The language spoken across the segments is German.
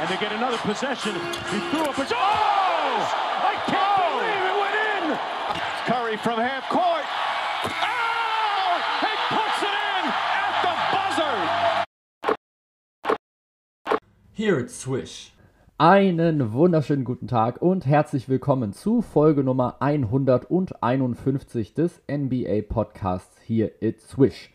and they get another possession. He threw up a... Oh! I can't oh! believe it went in! Curry from half court. Oh! He puts it in at the buzzer! Here it's Swish. Einen wunderschönen guten Tag und herzlich willkommen zu Folge Nummer 151 des NBA Podcasts hier It's Swish.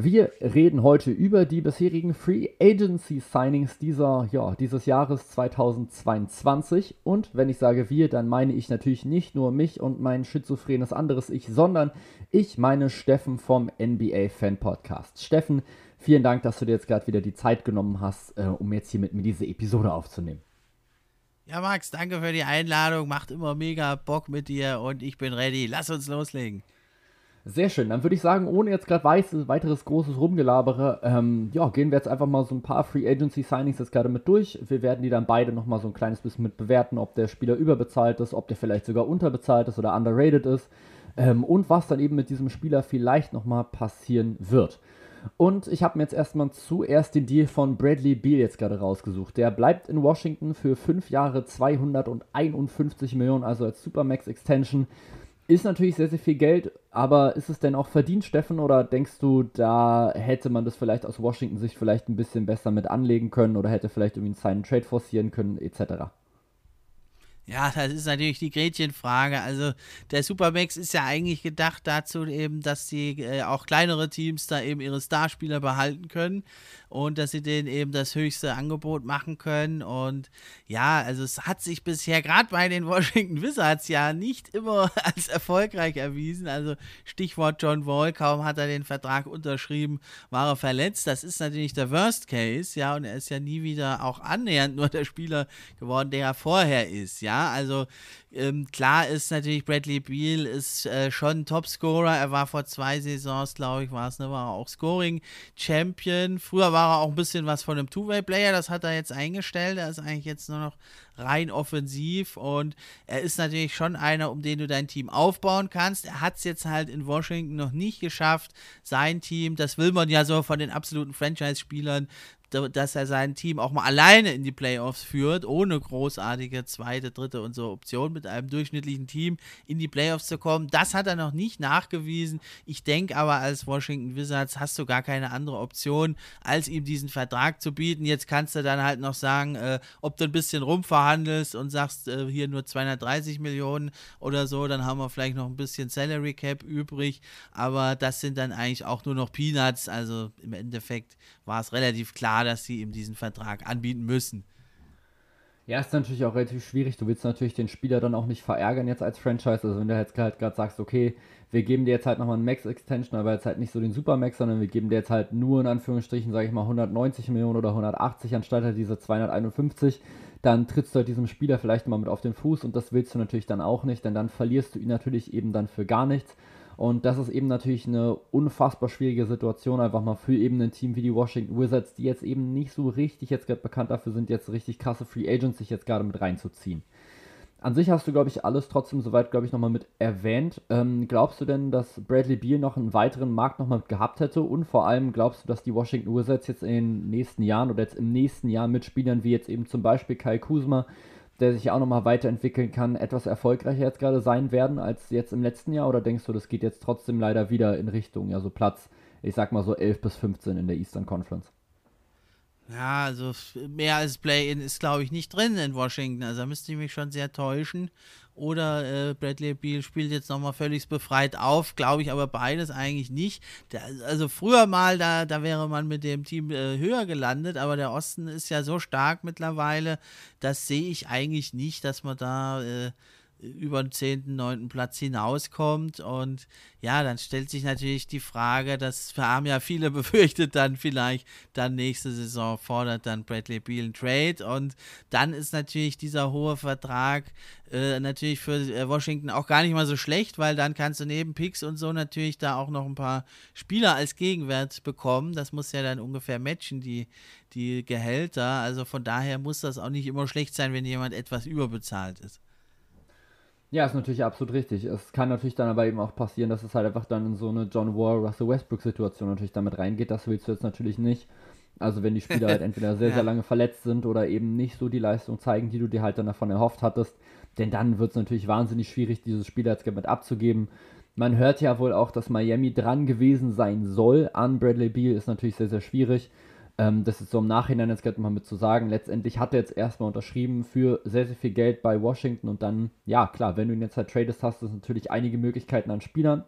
Wir reden heute über die bisherigen Free Agency Signings dieser, ja, dieses Jahres 2022. Und wenn ich sage wir, dann meine ich natürlich nicht nur mich und mein schizophrenes anderes Ich, sondern ich meine Steffen vom NBA Fan Podcast. Steffen, vielen Dank, dass du dir jetzt gerade wieder die Zeit genommen hast, äh, um jetzt hier mit mir diese Episode aufzunehmen. Ja, Max, danke für die Einladung. Macht immer mega Bock mit dir und ich bin ready. Lass uns loslegen. Sehr schön. Dann würde ich sagen, ohne jetzt gerade weiteres großes Rumgelabere, ähm, ja, gehen wir jetzt einfach mal so ein paar Free Agency Signings jetzt gerade mit durch. Wir werden die dann beide nochmal so ein kleines bisschen mit bewerten, ob der Spieler überbezahlt ist, ob der vielleicht sogar unterbezahlt ist oder underrated ist ähm, und was dann eben mit diesem Spieler vielleicht nochmal passieren wird. Und ich habe mir jetzt erstmal zuerst den Deal von Bradley Beal jetzt gerade rausgesucht. Der bleibt in Washington für 5 Jahre 251 Millionen, also als Supermax Extension. Ist natürlich sehr, sehr viel Geld, aber ist es denn auch verdient, Steffen, oder denkst du, da hätte man das vielleicht aus Washington-Sicht vielleicht ein bisschen besser mit anlegen können oder hätte vielleicht irgendwie einen Sign Trade forcieren können, etc.? Ja, das ist natürlich die Gretchenfrage. Also der Supermax ist ja eigentlich gedacht dazu eben, dass die äh, auch kleinere Teams da eben ihre Starspieler behalten können und dass sie denen eben das höchste Angebot machen können. Und ja, also es hat sich bisher gerade bei den Washington Wizards ja nicht immer als erfolgreich erwiesen. Also Stichwort John Wall, kaum hat er den Vertrag unterschrieben, war er verletzt. Das ist natürlich der Worst Case, ja, und er ist ja nie wieder auch annähernd nur der Spieler geworden, der er vorher ist, ja also ähm, klar ist natürlich, Bradley Beal ist äh, schon Topscorer. Er war vor zwei Saisons, glaube ich, war es, ne, war er auch Scoring-Champion. Früher war er auch ein bisschen was von einem Two-Way-Player, das hat er jetzt eingestellt. Er ist eigentlich jetzt nur noch rein offensiv und er ist natürlich schon einer, um den du dein Team aufbauen kannst. Er hat es jetzt halt in Washington noch nicht geschafft, sein Team, das will man ja so von den absoluten Franchise-Spielern, dass er sein Team auch mal alleine in die Playoffs führt, ohne großartige zweite, dritte und so Optionen mit einem durchschnittlichen Team in die Playoffs zu kommen. Das hat er noch nicht nachgewiesen. Ich denke aber, als Washington Wizards hast du gar keine andere Option, als ihm diesen Vertrag zu bieten. Jetzt kannst du dann halt noch sagen, äh, ob du ein bisschen rumverhandelst und sagst, äh, hier nur 230 Millionen oder so, dann haben wir vielleicht noch ein bisschen Salary Cap übrig. Aber das sind dann eigentlich auch nur noch Peanuts. Also im Endeffekt war es relativ klar, klar, dass sie ihm diesen Vertrag anbieten müssen. Ja, ist natürlich auch relativ schwierig. Du willst natürlich den Spieler dann auch nicht verärgern jetzt als Franchise. Also wenn du jetzt halt gerade sagst, okay, wir geben dir jetzt halt nochmal einen Max-Extension, aber jetzt halt nicht so den Super-Max, sondern wir geben dir jetzt halt nur in Anführungsstrichen, sage ich mal, 190 Millionen oder 180 anstatt halt diese 251, dann trittst du halt diesem Spieler vielleicht mal mit auf den Fuß und das willst du natürlich dann auch nicht, denn dann verlierst du ihn natürlich eben dann für gar nichts. Und das ist eben natürlich eine unfassbar schwierige Situation, einfach mal für eben ein Team wie die Washington Wizards, die jetzt eben nicht so richtig jetzt gerade bekannt dafür sind, jetzt richtig krasse Free Agents sich jetzt gerade mit reinzuziehen. An sich hast du, glaube ich, alles trotzdem soweit, glaube ich, nochmal mit erwähnt. Ähm, glaubst du denn, dass Bradley Beal noch einen weiteren Markt nochmal gehabt hätte? Und vor allem glaubst du, dass die Washington Wizards jetzt in den nächsten Jahren oder jetzt im nächsten Jahr mit Spielern wie jetzt eben zum Beispiel Kai Kuzma, der sich auch nochmal weiterentwickeln kann, etwas erfolgreicher jetzt gerade sein werden als jetzt im letzten Jahr? Oder denkst du, das geht jetzt trotzdem leider wieder in Richtung, ja, so Platz, ich sag mal so 11 bis 15 in der Eastern Conference? Ja, also mehr als Play-In ist, glaube ich, nicht drin in Washington. Also da müsste ich mich schon sehr täuschen. Oder äh, Bradley Beal spielt jetzt nochmal völlig befreit auf, glaube ich aber beides eigentlich nicht. Der, also früher mal, da, da wäre man mit dem Team äh, höher gelandet, aber der Osten ist ja so stark mittlerweile, das sehe ich eigentlich nicht, dass man da äh, über den 10., 9. Platz hinauskommt. Und ja, dann stellt sich natürlich die Frage, das haben ja viele befürchtet, dann vielleicht dann nächste Saison fordert dann Bradley Beal einen Trade. Und dann ist natürlich dieser hohe Vertrag äh, natürlich für äh, Washington auch gar nicht mal so schlecht, weil dann kannst du neben Picks und so natürlich da auch noch ein paar Spieler als Gegenwert bekommen. Das muss ja dann ungefähr matchen, die, die Gehälter. Also von daher muss das auch nicht immer schlecht sein, wenn jemand etwas überbezahlt ist. Ja, ist natürlich absolut richtig. Es kann natürlich dann aber eben auch passieren, dass es halt einfach dann in so eine John Wall, Russell Westbrook Situation natürlich damit reingeht. Das willst du jetzt natürlich nicht. Also wenn die Spieler halt entweder sehr, ja. sehr lange verletzt sind oder eben nicht so die Leistung zeigen, die du dir halt dann davon erhofft hattest. Denn dann wird es natürlich wahnsinnig schwierig, dieses Spiel als mit abzugeben. Man hört ja wohl auch, dass Miami dran gewesen sein soll an Bradley Beal, ist natürlich sehr, sehr schwierig. Ähm, das ist so im Nachhinein jetzt gerade mal mit zu sagen. Letztendlich hat er jetzt erstmal unterschrieben für sehr, sehr viel Geld bei Washington und dann, ja klar, wenn du ihn jetzt halt tradest, hast du natürlich einige Möglichkeiten an Spielern.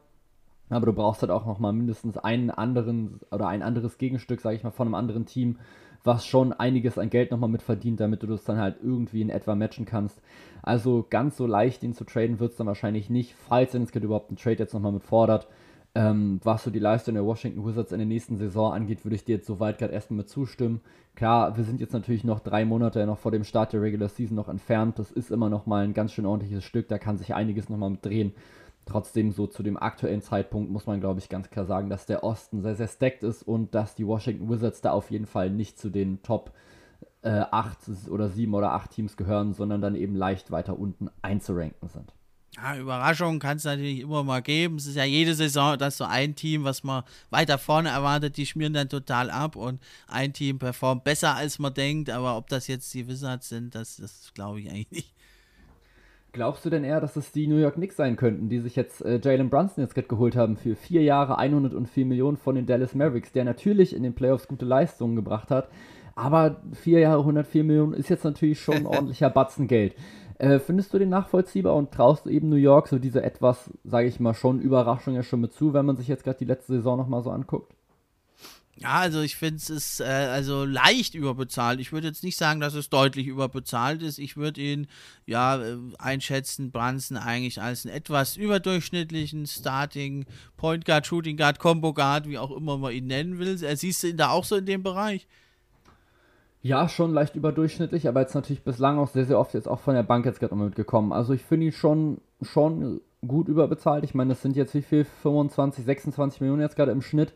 Aber du brauchst halt auch nochmal mindestens einen anderen oder ein anderes Gegenstück, sage ich mal, von einem anderen Team, was schon einiges an Geld nochmal mit verdient, damit du das dann halt irgendwie in etwa matchen kannst. Also ganz so leicht, ihn zu traden, wird es dann wahrscheinlich nicht, falls denn es überhaupt einen Trade jetzt nochmal mit fordert. Ähm, was so die Leistung der Washington Wizards in der nächsten Saison angeht, würde ich dir jetzt soweit gerade erstmal zustimmen. Klar, wir sind jetzt natürlich noch drei Monate noch vor dem Start der Regular Season noch entfernt. Das ist immer noch mal ein ganz schön ordentliches Stück. Da kann sich einiges noch mal mit drehen. Trotzdem, so zu dem aktuellen Zeitpunkt muss man, glaube ich, ganz klar sagen, dass der Osten sehr, sehr stacked ist und dass die Washington Wizards da auf jeden Fall nicht zu den Top äh, 8 oder 7 oder 8 Teams gehören, sondern dann eben leicht weiter unten einzuranken sind. Ja, Überraschungen kann es natürlich immer mal geben. Es ist ja jede Saison, dass so ein Team, was man weiter vorne erwartet, die schmieren dann total ab und ein Team performt besser, als man denkt. Aber ob das jetzt die Wizards sind, das, das glaube ich eigentlich nicht. Glaubst du denn eher, dass es die New York Knicks sein könnten, die sich jetzt äh, Jalen Brunson jetzt gerade geholt haben für vier Jahre 104 Millionen von den Dallas Mavericks, der natürlich in den Playoffs gute Leistungen gebracht hat, aber vier Jahre 104 Millionen ist jetzt natürlich schon ein ordentlicher Batzen Geld. Äh, findest du den nachvollziehbar und traust du eben New York so diese etwas, sage ich mal, schon Überraschung ja schon mit zu, wenn man sich jetzt gerade die letzte Saison nochmal so anguckt? Ja, also ich finde es ist äh, also leicht überbezahlt. Ich würde jetzt nicht sagen, dass es deutlich überbezahlt ist. Ich würde ihn ja äh, einschätzen, Branson eigentlich als einen etwas überdurchschnittlichen Starting Point Guard, Shooting Guard, Combo Guard, wie auch immer man ihn nennen will. Äh, siehst du ihn da auch so in dem Bereich? Ja, schon leicht überdurchschnittlich, aber jetzt natürlich bislang auch sehr, sehr oft jetzt auch von der Bank jetzt gerade mitgekommen. Also ich finde ihn schon, schon gut überbezahlt. Ich meine, das sind jetzt wie viel? 25, 26 Millionen jetzt gerade im Schnitt.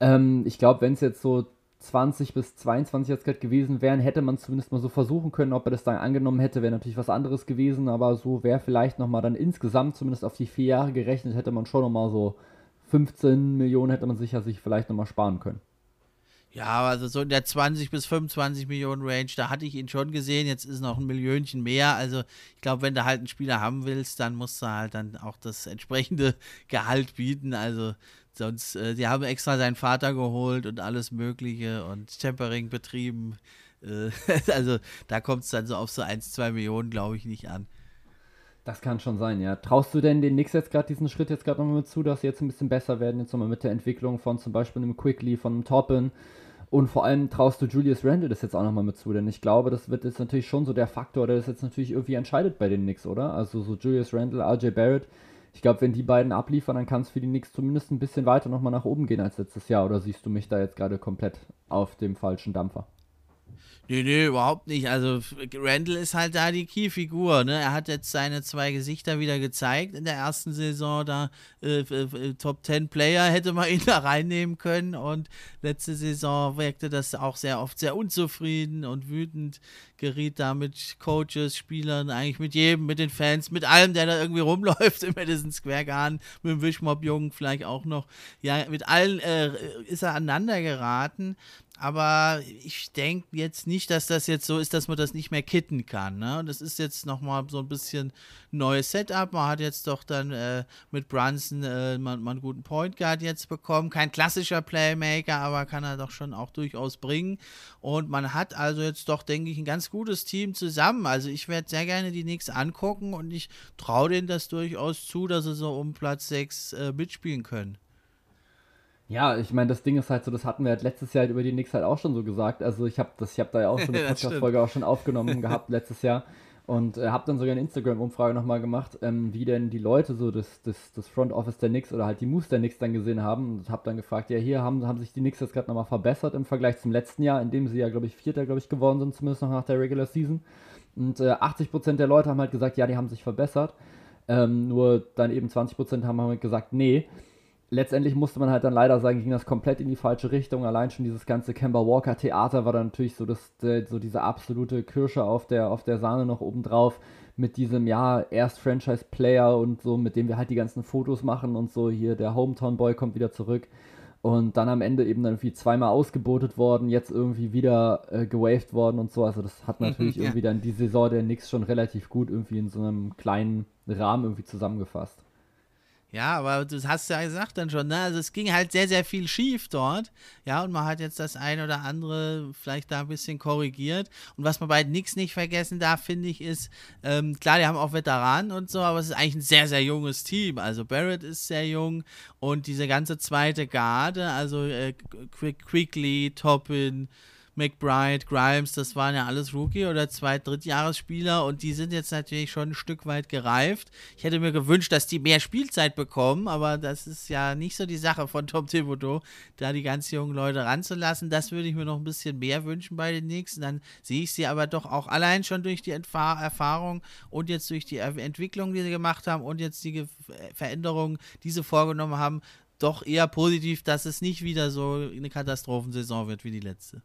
Ähm, ich glaube, wenn es jetzt so 20 bis 22 jetzt gerade gewesen wären, hätte man zumindest mal so versuchen können, ob er das dann angenommen hätte, wäre natürlich was anderes gewesen, aber so wäre vielleicht nochmal dann insgesamt, zumindest auf die vier Jahre gerechnet, hätte man schon nochmal so 15 Millionen hätte man sicher sich vielleicht nochmal sparen können. Ja, also so in der 20 bis 25 Millionen Range, da hatte ich ihn schon gesehen. Jetzt ist noch ein Millionchen mehr. Also ich glaube, wenn du halt einen Spieler haben willst, dann musst du halt dann auch das entsprechende Gehalt bieten. Also sonst, äh, die haben extra seinen Vater geholt und alles Mögliche und Tempering betrieben. Äh, also da kommt es dann so auf so 1, 2 Millionen, glaube ich, nicht an. Das kann schon sein, ja. Traust du denn den Knicks jetzt gerade diesen Schritt jetzt gerade nochmal zu, dass sie jetzt ein bisschen besser werden, jetzt nochmal mit der Entwicklung von zum Beispiel einem Quickly, von einem Toppin, und vor allem traust du Julius Randle das jetzt auch nochmal mit zu, denn ich glaube, das wird jetzt natürlich schon so der Faktor, der das jetzt natürlich irgendwie entscheidet bei den Knicks, oder? Also so Julius Randle, RJ Barrett. Ich glaube, wenn die beiden abliefern, dann kann es für die Knicks zumindest ein bisschen weiter nochmal nach oben gehen als letztes Jahr. Oder siehst du mich da jetzt gerade komplett auf dem falschen Dampfer? Nee, nee, überhaupt nicht. Also Randall ist halt da die Keyfigur. Ne? Er hat jetzt seine zwei Gesichter wieder gezeigt in der ersten Saison. Da äh, Top 10 Player hätte man ihn da reinnehmen können. Und letzte Saison wirkte das auch sehr oft sehr unzufrieden und wütend. Geriet da mit Coaches, Spielern, eigentlich mit jedem, mit den Fans, mit allem, der da irgendwie rumläuft im Madison Square Garden, mit dem Wischmob-Jungen vielleicht auch noch. Ja, mit allen äh, ist er aneinander geraten aber ich denke jetzt nicht, dass das jetzt so ist, dass man das nicht mehr kitten kann. Ne? Und das ist jetzt nochmal so ein bisschen neues Setup. Man hat jetzt doch dann äh, mit Brunson äh, mal, mal, einen guten Point Guard jetzt bekommen. Kein klassischer Playmaker, aber kann er doch schon auch durchaus bringen. Und man hat also jetzt doch, denke ich, ein ganz gutes Team zusammen. Also ich werde sehr gerne die Knicks angucken und ich traue denen das durchaus zu, dass sie so um Platz 6 äh, mitspielen können. Ja, ich meine, das Ding ist halt so, das hatten wir halt letztes Jahr halt über die Knicks halt auch schon so gesagt. Also ich habe das, ich habe da ja auch so eine Podcast-Folge auch schon aufgenommen gehabt letztes Jahr und äh, habe dann sogar eine Instagram-Umfrage nochmal gemacht, ähm, wie denn die Leute so das, das, das Front Office der Knicks oder halt die Moves der Knicks dann gesehen haben und habe dann gefragt, ja hier haben, haben sich die Knicks jetzt gerade nochmal verbessert im Vergleich zum letzten Jahr, in dem sie ja glaube ich Vierter glaube ich geworden sind, zumindest noch nach der Regular Season. Und äh, 80% der Leute haben halt gesagt, ja die haben sich verbessert. Ähm, nur dann eben 20% haben halt gesagt, nee letztendlich musste man halt dann leider sagen, ging das komplett in die falsche Richtung. Allein schon dieses ganze Kemba Walker Theater war dann natürlich so, das, so diese absolute Kirsche auf der, auf der Sahne noch obendrauf mit diesem, ja, erst Franchise-Player und so, mit dem wir halt die ganzen Fotos machen und so, hier der Hometown Boy kommt wieder zurück. und dann am Ende eben dann irgendwie zweimal ausgebotet worden, jetzt irgendwie wieder äh, gewaved worden und so. Also das hat natürlich ja. irgendwie dann die Saison der Knicks schon relativ gut irgendwie in so einem kleinen Rahmen irgendwie zusammengefasst. Ja, aber du hast ja gesagt dann schon, ne? Also es ging halt sehr, sehr viel schief dort. Ja, und man hat jetzt das ein oder andere vielleicht da ein bisschen korrigiert. Und was man bei Nix nicht vergessen darf, finde ich, ist, ähm, klar, die haben auch Veteranen und so, aber es ist eigentlich ein sehr, sehr junges Team. Also Barrett ist sehr jung und diese ganze zweite Garde, also äh, Quickly, Toppin, McBride, Grimes, das waren ja alles Rookie- oder Zweit-, Drittjahresspieler und die sind jetzt natürlich schon ein Stück weit gereift. Ich hätte mir gewünscht, dass die mehr Spielzeit bekommen, aber das ist ja nicht so die Sache von Tom Thibodeau, da die ganz jungen Leute ranzulassen. Das würde ich mir noch ein bisschen mehr wünschen bei den Nächsten. Dann sehe ich sie aber doch auch allein schon durch die Erfahrung und jetzt durch die Entwicklung, die sie gemacht haben und jetzt die Veränderungen, die sie vorgenommen haben, doch eher positiv, dass es nicht wieder so eine Katastrophensaison wird wie die letzte.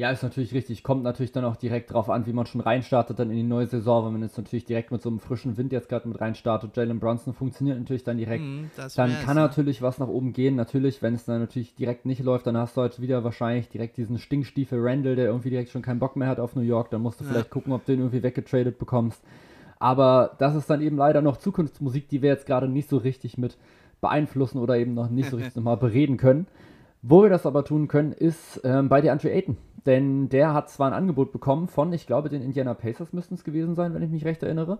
Ja, ist natürlich richtig. Kommt natürlich dann auch direkt drauf an, wie man schon reinstartet dann in die neue Saison. Wenn man jetzt natürlich direkt mit so einem frischen Wind jetzt gerade mit reinstartet, Jalen Brunson funktioniert natürlich dann direkt. Mm, dann kann ja. natürlich was nach oben gehen. Natürlich, wenn es dann natürlich direkt nicht läuft, dann hast du halt wieder wahrscheinlich direkt diesen Stinkstiefel Randall, der irgendwie direkt schon keinen Bock mehr hat auf New York. Dann musst du ja. vielleicht gucken, ob du den irgendwie weggetradet bekommst. Aber das ist dann eben leider noch Zukunftsmusik, die wir jetzt gerade nicht so richtig mit beeinflussen oder eben noch nicht so richtig nochmal bereden können. Wo wir das aber tun können, ist ähm, bei DeAndre Ayton. Denn der hat zwar ein Angebot bekommen von, ich glaube, den Indiana Pacers müssten es gewesen sein, wenn ich mich recht erinnere.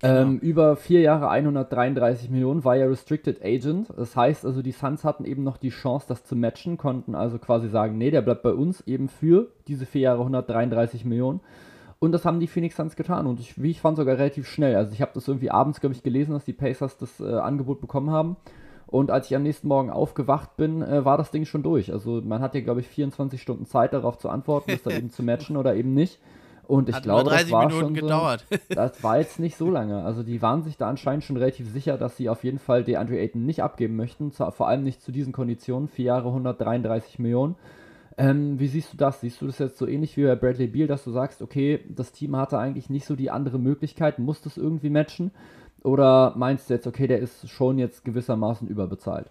Genau. Ähm, über vier Jahre 133 Millionen, war ja Restricted Agent. Das heißt also, die Suns hatten eben noch die Chance, das zu matchen, konnten also quasi sagen, nee, der bleibt bei uns eben für diese vier Jahre 133 Millionen. Und das haben die Phoenix Suns getan und ich, wie ich fand, sogar relativ schnell. Also ich habe das irgendwie abends, glaube ich, gelesen, dass die Pacers das äh, Angebot bekommen haben. Und als ich am nächsten Morgen aufgewacht bin, äh, war das Ding schon durch. Also man hat ja, glaube ich, 24 Stunden Zeit darauf zu antworten, das dann eben zu matchen oder eben nicht. Und ich hat glaube, das war Minuten schon gedauert. So, das war jetzt nicht so lange. Also die waren sich da anscheinend schon relativ sicher, dass sie auf jeden Fall DeAndre Ayton nicht abgeben möchten. vor allem nicht zu diesen Konditionen. Vier Jahre 133 Millionen. Ähm, wie siehst du das? Siehst du das jetzt so ähnlich wie bei Bradley Beal, dass du sagst, okay, das Team hatte eigentlich nicht so die andere Möglichkeit, muss das irgendwie matchen? Oder meinst du jetzt, okay, der ist schon jetzt gewissermaßen überbezahlt?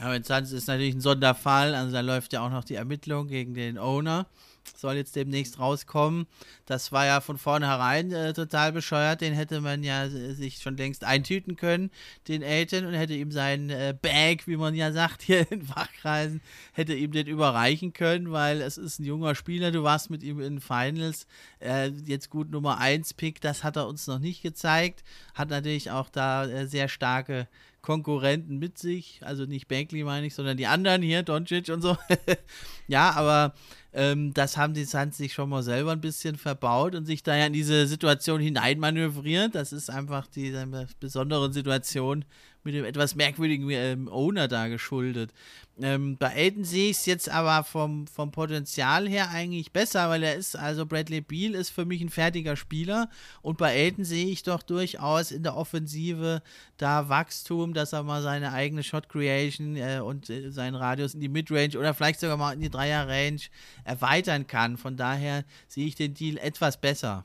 Aber Suns ist natürlich ein Sonderfall. Also da läuft ja auch noch die Ermittlung gegen den Owner soll jetzt demnächst rauskommen. Das war ja von vornherein äh, total bescheuert. Den hätte man ja äh, sich schon längst eintüten können, den Elton, und hätte ihm seinen äh, Bag, wie man ja sagt hier in Fachkreisen, hätte ihm den überreichen können, weil es ist ein junger Spieler. Du warst mit ihm in Finals. Äh, jetzt gut Nummer 1 Pick, das hat er uns noch nicht gezeigt. Hat natürlich auch da äh, sehr starke Konkurrenten mit sich. Also nicht Bankley meine ich, sondern die anderen hier, Doncic und so. ja, aber ähm, das haben die Suns sich schon mal selber ein bisschen verbaut und sich da ja in diese Situation hineinmanövriert. Das ist einfach die besondere Situation mit dem etwas merkwürdigen ähm, Owner da geschuldet. Ähm, bei Aiden sehe ich es jetzt aber vom, vom Potenzial her eigentlich besser, weil er ist, also Bradley Beal ist für mich ein fertiger Spieler und bei Aiden sehe ich doch durchaus in der Offensive da Wachstum, dass er mal seine eigene Shot Creation äh, und äh, seinen Radius in die Midrange oder vielleicht sogar mal in die Dreier-Range erweitern kann. Von daher sehe ich den Deal etwas besser.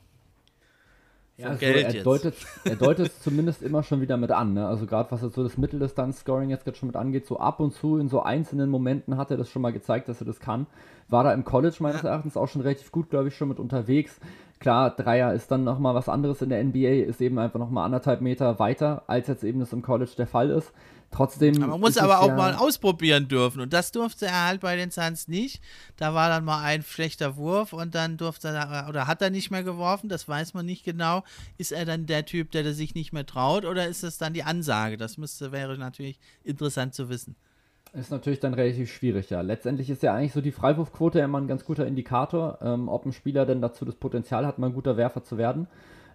Ja, also er, deutet, er deutet es zumindest immer schon wieder mit an. Ne? Also gerade was jetzt so das Mitteldistanz-Scoring jetzt gerade schon mit angeht, so ab und zu in so einzelnen Momenten hat er das schon mal gezeigt, dass er das kann. War da im College meines. Erachtens auch schon relativ gut, glaube ich, schon mit unterwegs. Klar, Dreier ist dann nochmal was anderes in der NBA, ist eben einfach nochmal anderthalb Meter weiter, als jetzt eben das im College der Fall ist. Trotzdem. man muss aber auch ja mal ausprobieren dürfen. Und das durfte er halt bei den Suns nicht. Da war dann mal ein schlechter Wurf und dann durfte er, oder hat er nicht mehr geworfen, das weiß man nicht genau. Ist er dann der Typ, der sich nicht mehr traut, oder ist es dann die Ansage? Das müsste, wäre natürlich interessant zu wissen. Ist natürlich dann relativ schwierig, ja. Letztendlich ist ja eigentlich so die Freiwurfquote immer ein ganz guter Indikator, ähm, ob ein Spieler denn dazu das Potenzial hat, mal ein guter Werfer zu werden.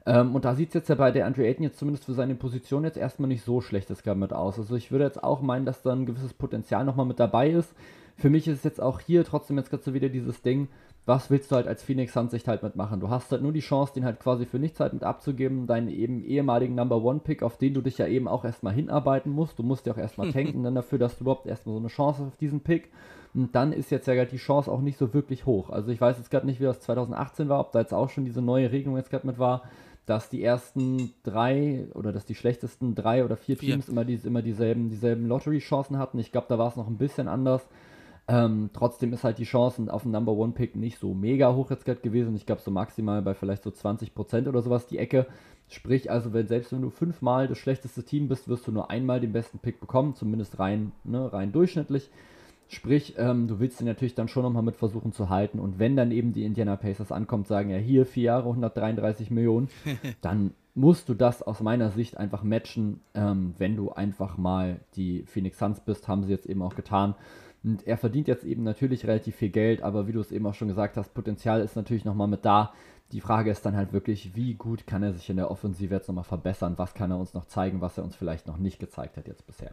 Ähm, und da sieht es jetzt ja bei der Andre Ayton jetzt zumindest für seine Position jetzt erstmal nicht so schlechtes mit aus. Also ich würde jetzt auch meinen, dass da ein gewisses Potenzial nochmal mit dabei ist. Für mich ist es jetzt auch hier trotzdem jetzt gerade so wieder dieses Ding, was willst du halt als Phoenix Suns Sicht halt mitmachen? Du hast halt nur die Chance, den halt quasi für nichts halt mit abzugeben, deinen eben ehemaligen Number One Pick, auf den du dich ja eben auch erstmal hinarbeiten musst. Du musst ja auch erstmal tanken dann dafür, dass du überhaupt erstmal so eine Chance hast auf diesen Pick. Und dann ist jetzt ja gerade die Chance auch nicht so wirklich hoch. Also ich weiß jetzt gerade nicht, wie das 2018 war, ob da jetzt auch schon diese neue Regelung jetzt gerade mit war dass die ersten drei oder dass die schlechtesten drei oder vier Teams vier. immer, die, immer dieselben, dieselben Lottery-Chancen hatten. Ich glaube, da war es noch ein bisschen anders. Ähm, trotzdem ist halt die Chance auf den Number One Pick nicht so mega hoch jetzt gerade gewesen. Ich glaube so maximal bei vielleicht so 20% oder sowas die Ecke. Sprich also, wenn selbst wenn du fünfmal das schlechteste Team bist, wirst du nur einmal den besten Pick bekommen, zumindest rein, ne, rein durchschnittlich. Sprich, ähm, du willst den natürlich dann schon nochmal mit versuchen zu halten. Und wenn dann eben die Indiana Pacers ankommt, sagen ja hier vier Jahre 133 Millionen, dann musst du das aus meiner Sicht einfach matchen, ähm, wenn du einfach mal die Phoenix Suns bist, haben sie jetzt eben auch getan. Und er verdient jetzt eben natürlich relativ viel Geld, aber wie du es eben auch schon gesagt hast, Potenzial ist natürlich nochmal mit da. Die Frage ist dann halt wirklich, wie gut kann er sich in der Offensive jetzt nochmal verbessern? Was kann er uns noch zeigen, was er uns vielleicht noch nicht gezeigt hat jetzt bisher?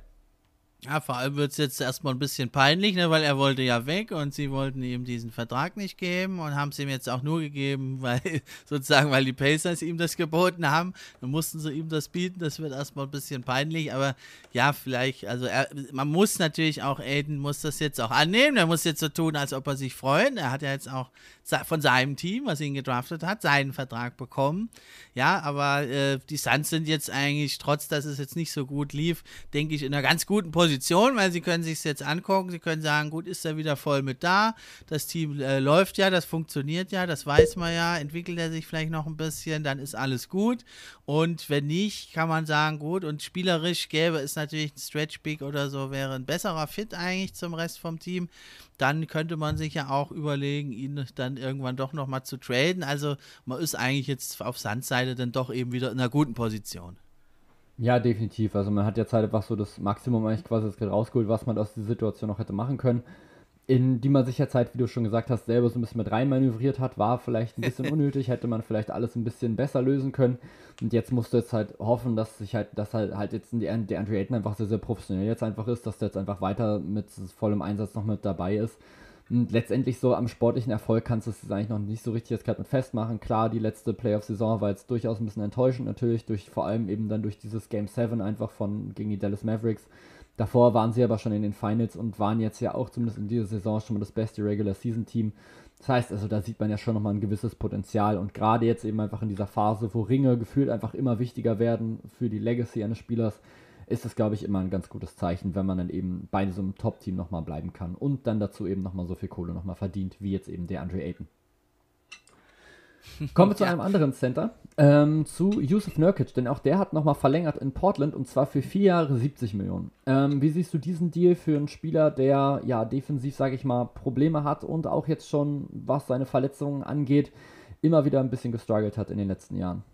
Ja, vor allem wird es jetzt erstmal ein bisschen peinlich, ne, weil er wollte ja weg und sie wollten ihm diesen Vertrag nicht geben und haben es ihm jetzt auch nur gegeben, weil sozusagen, weil die Pacers ihm das geboten haben. Dann mussten sie ihm das bieten. Das wird erstmal ein bisschen peinlich, aber ja, vielleicht, also er, man muss natürlich auch, Aiden muss das jetzt auch annehmen. Er muss jetzt so tun, als ob er sich freut. Er hat ja jetzt auch von seinem Team, was ihn gedraftet hat, seinen Vertrag bekommen. Ja, aber äh, die Suns sind jetzt eigentlich, trotz dass es jetzt nicht so gut lief, denke ich, in einer ganz guten Position, weil sie können sich es jetzt angucken. Sie können sagen, gut, ist er wieder voll mit da. Das Team äh, läuft ja, das funktioniert ja, das weiß man ja. Entwickelt er sich vielleicht noch ein bisschen, dann ist alles gut. Und wenn nicht, kann man sagen, gut, und spielerisch gäbe es natürlich ein Stretch Big oder so, wäre ein besserer Fit eigentlich zum Rest vom Team dann könnte man sich ja auch überlegen, ihn dann irgendwann doch nochmal zu traden. Also man ist eigentlich jetzt auf Sandseite dann doch eben wieder in einer guten Position. Ja, definitiv. Also man hat jetzt halt einfach so das Maximum eigentlich quasi rausgeholt, was man aus der Situation noch hätte machen können in die man sich ja Zeit, wie du schon gesagt hast, selber so ein bisschen mit reinmanövriert hat, war vielleicht ein bisschen unnötig, hätte man vielleicht alles ein bisschen besser lösen können. Und jetzt musst du jetzt halt hoffen, dass sich halt, dass halt, halt jetzt der, der Andrew Ayton einfach sehr, sehr professionell jetzt einfach ist, dass der jetzt einfach weiter mit vollem Einsatz noch mit dabei ist. Und letztendlich so am sportlichen Erfolg kannst du es eigentlich noch nicht so richtig jetzt gerade festmachen. Klar, die letzte Playoff-Saison war jetzt durchaus ein bisschen enttäuschend, natürlich, durch vor allem eben dann durch dieses Game 7 einfach von gegen die Dallas Mavericks Davor waren sie aber schon in den Finals und waren jetzt ja auch zumindest in dieser Saison schon mal das beste Regular Season Team. Das heißt, also da sieht man ja schon nochmal ein gewisses Potenzial und gerade jetzt eben einfach in dieser Phase, wo Ringe gefühlt einfach immer wichtiger werden für die Legacy eines Spielers, ist es, glaube ich, immer ein ganz gutes Zeichen, wenn man dann eben bei so einem Top-Team nochmal bleiben kann und dann dazu eben nochmal so viel Kohle nochmal verdient, wie jetzt eben der Andre Ayton. Kommen wir zu ja. einem anderen Center, ähm, zu Yusuf Nurkic, denn auch der hat nochmal verlängert in Portland und zwar für vier Jahre 70 Millionen. Ähm, wie siehst du diesen Deal für einen Spieler, der ja defensiv, sage ich mal, Probleme hat und auch jetzt schon, was seine Verletzungen angeht, immer wieder ein bisschen gestruggelt hat in den letzten Jahren?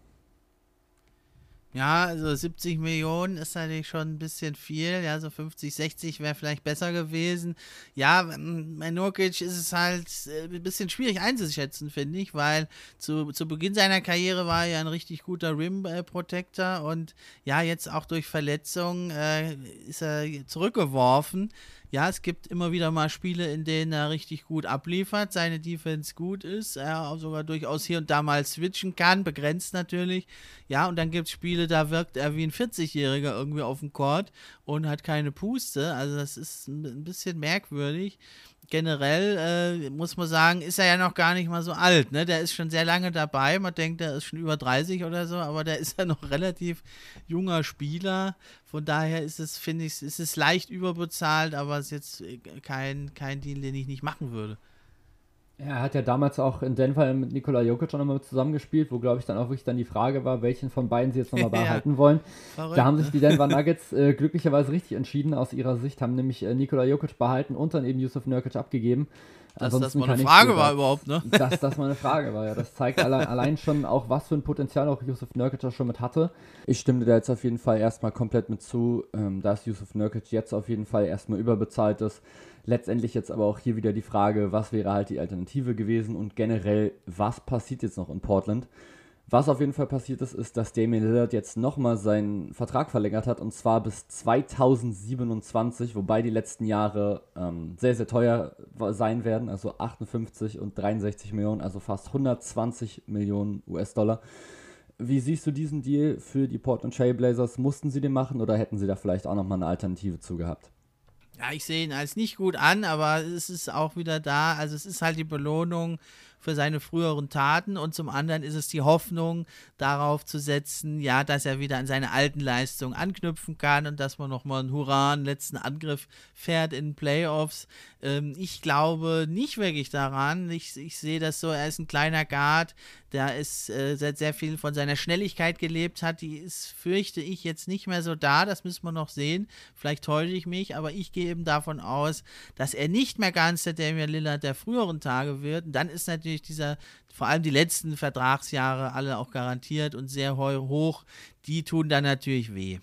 Ja, also 70 Millionen ist natürlich schon ein bisschen viel. Ja, so 50, 60 wäre vielleicht besser gewesen. Ja, bei Nurkic ist es halt äh, ein bisschen schwierig einzuschätzen, finde ich, weil zu, zu Beginn seiner Karriere war er ja ein richtig guter Rim-Protector und ja, jetzt auch durch Verletzungen äh, ist er zurückgeworfen ja, es gibt immer wieder mal Spiele, in denen er richtig gut abliefert, seine Defense gut ist, er sogar durchaus hier und da mal switchen kann, begrenzt natürlich. Ja, und dann gibt es Spiele, da wirkt er wie ein 40-Jähriger irgendwie auf dem Court und hat keine Puste. Also das ist ein bisschen merkwürdig generell äh, muss man sagen, ist er ja noch gar nicht mal so alt. Ne? Der ist schon sehr lange dabei. Man denkt, er ist schon über 30 oder so, aber der ist ja noch relativ junger Spieler. Von daher ist es, finde ich, ist es leicht überbezahlt, aber es ist jetzt äh, kein, kein Deal, den ich nicht machen würde. Er hat ja damals auch in Denver mit Nikola Jokic schon nochmal zusammengespielt, wo, glaube ich, dann auch wirklich dann die Frage war, welchen von beiden sie jetzt nochmal behalten ja. wollen. Verrückt, da haben sich ne? die Denver Nuggets äh, glücklicherweise richtig entschieden aus ihrer Sicht, haben nämlich äh, Nikola Jokic behalten und dann eben Yusuf Nurkic abgegeben. Dass das mal eine Frage war überhaupt, ne? Dass das mal eine Frage war, ja. Das zeigt allein, allein schon auch, was für ein Potenzial auch Yusuf Nurkic schon mit hatte. Ich stimme da jetzt auf jeden Fall erstmal komplett mit zu, ähm, dass Yusuf Nurkic jetzt auf jeden Fall erstmal überbezahlt ist. Letztendlich jetzt aber auch hier wieder die Frage, was wäre halt die Alternative gewesen und generell, was passiert jetzt noch in Portland? Was auf jeden Fall passiert ist, ist, dass Damian Lillard jetzt nochmal seinen Vertrag verlängert hat und zwar bis 2027, wobei die letzten Jahre ähm, sehr, sehr teuer sein werden, also 58 und 63 Millionen, also fast 120 Millionen US-Dollar. Wie siehst du diesen Deal für die Portland Trail Blazers? Mussten sie den machen oder hätten sie da vielleicht auch nochmal eine Alternative zu gehabt? Ja, ich sehe ihn als nicht gut an, aber es ist auch wieder da. Also es ist halt die Belohnung für seine früheren Taten und zum anderen ist es die Hoffnung darauf zu setzen, ja, dass er wieder an seine alten Leistungen anknüpfen kann und dass man nochmal einen Hurra, einen letzten Angriff fährt in Playoffs. Ähm, ich glaube nicht wirklich daran. Ich, ich sehe das so, er ist ein kleiner Guard, der ist äh, sehr, sehr viel von seiner Schnelligkeit gelebt hat. Die ist, fürchte ich, jetzt nicht mehr so da. Das müssen wir noch sehen. Vielleicht täusche ich mich, aber ich gehe eben davon aus, dass er nicht mehr ganz der Damian Lillard der früheren Tage wird. Und dann ist natürlich dieser, vor allem die letzten Vertragsjahre alle auch garantiert und sehr hoch. Die tun dann natürlich weh.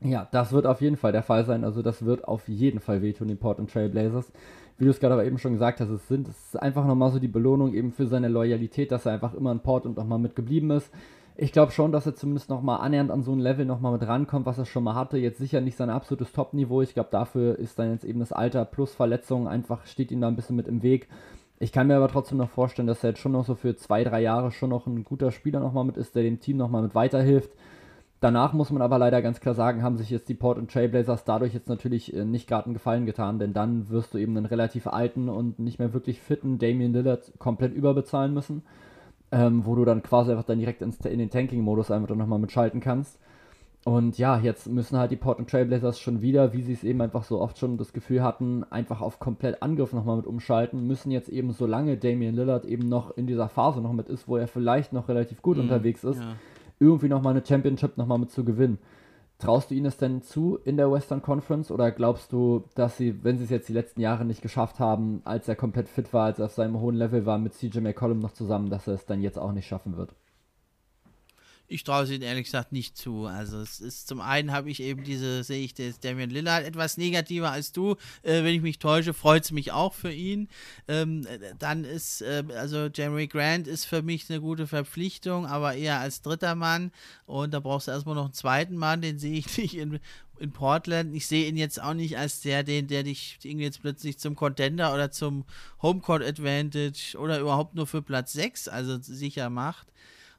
Ja, das wird auf jeden Fall der Fall sein. Also das wird auf jeden Fall wehtun, die Portland Trail Blazers. Wie du es gerade aber eben schon gesagt hast, es, sind, es ist einfach nochmal so die Belohnung eben für seine Loyalität, dass er einfach immer in Portland nochmal mitgeblieben ist. Ich glaube schon, dass er zumindest nochmal annähernd an so ein Level nochmal mit rankommt, was er schon mal hatte. Jetzt sicher nicht sein absolutes Top-Niveau. Ich glaube, dafür ist dann jetzt eben das Alter plus Verletzungen einfach, steht ihm da ein bisschen mit im Weg. Ich kann mir aber trotzdem noch vorstellen, dass er jetzt schon noch so für zwei, drei Jahre schon noch ein guter Spieler nochmal mit ist, der dem Team nochmal mit weiterhilft. Danach muss man aber leider ganz klar sagen, haben sich jetzt die Port und Trailblazers dadurch jetzt natürlich äh, nicht gerade einen Gefallen getan, denn dann wirst du eben einen relativ alten und nicht mehr wirklich fitten Damian Lillard komplett überbezahlen müssen, ähm, wo du dann quasi einfach dann direkt in den Tanking-Modus einfach dann nochmal mitschalten kannst. Und ja, jetzt müssen halt die Port und Trailblazers schon wieder, wie sie es eben einfach so oft schon das Gefühl hatten, einfach auf komplett Angriff nochmal mit umschalten, müssen jetzt eben, solange Damian Lillard eben noch in dieser Phase noch mit ist, wo er vielleicht noch relativ gut mhm, unterwegs ist, ja irgendwie nochmal eine Championship nochmal mit zu gewinnen. Traust du ihnen es denn zu in der Western Conference oder glaubst du, dass sie, wenn sie es jetzt die letzten Jahre nicht geschafft haben, als er komplett fit war, als er auf seinem hohen Level war, mit CJ McCollum noch zusammen, dass er es dann jetzt auch nicht schaffen wird? Ich traue es ihnen ehrlich gesagt nicht zu. Also es ist zum einen habe ich eben diese, sehe ich das Damian Lillard etwas negativer als du. Äh, wenn ich mich täusche, freut es mich auch für ihn. Ähm, dann ist, äh, also Jeremy Grant ist für mich eine gute Verpflichtung, aber eher als dritter Mann. Und da brauchst du erstmal noch einen zweiten Mann, den sehe ich nicht in, in Portland. Ich sehe ihn jetzt auch nicht als der, den, der dich irgendwie jetzt plötzlich zum Contender oder zum Homecourt Advantage oder überhaupt nur für Platz 6 also sicher macht.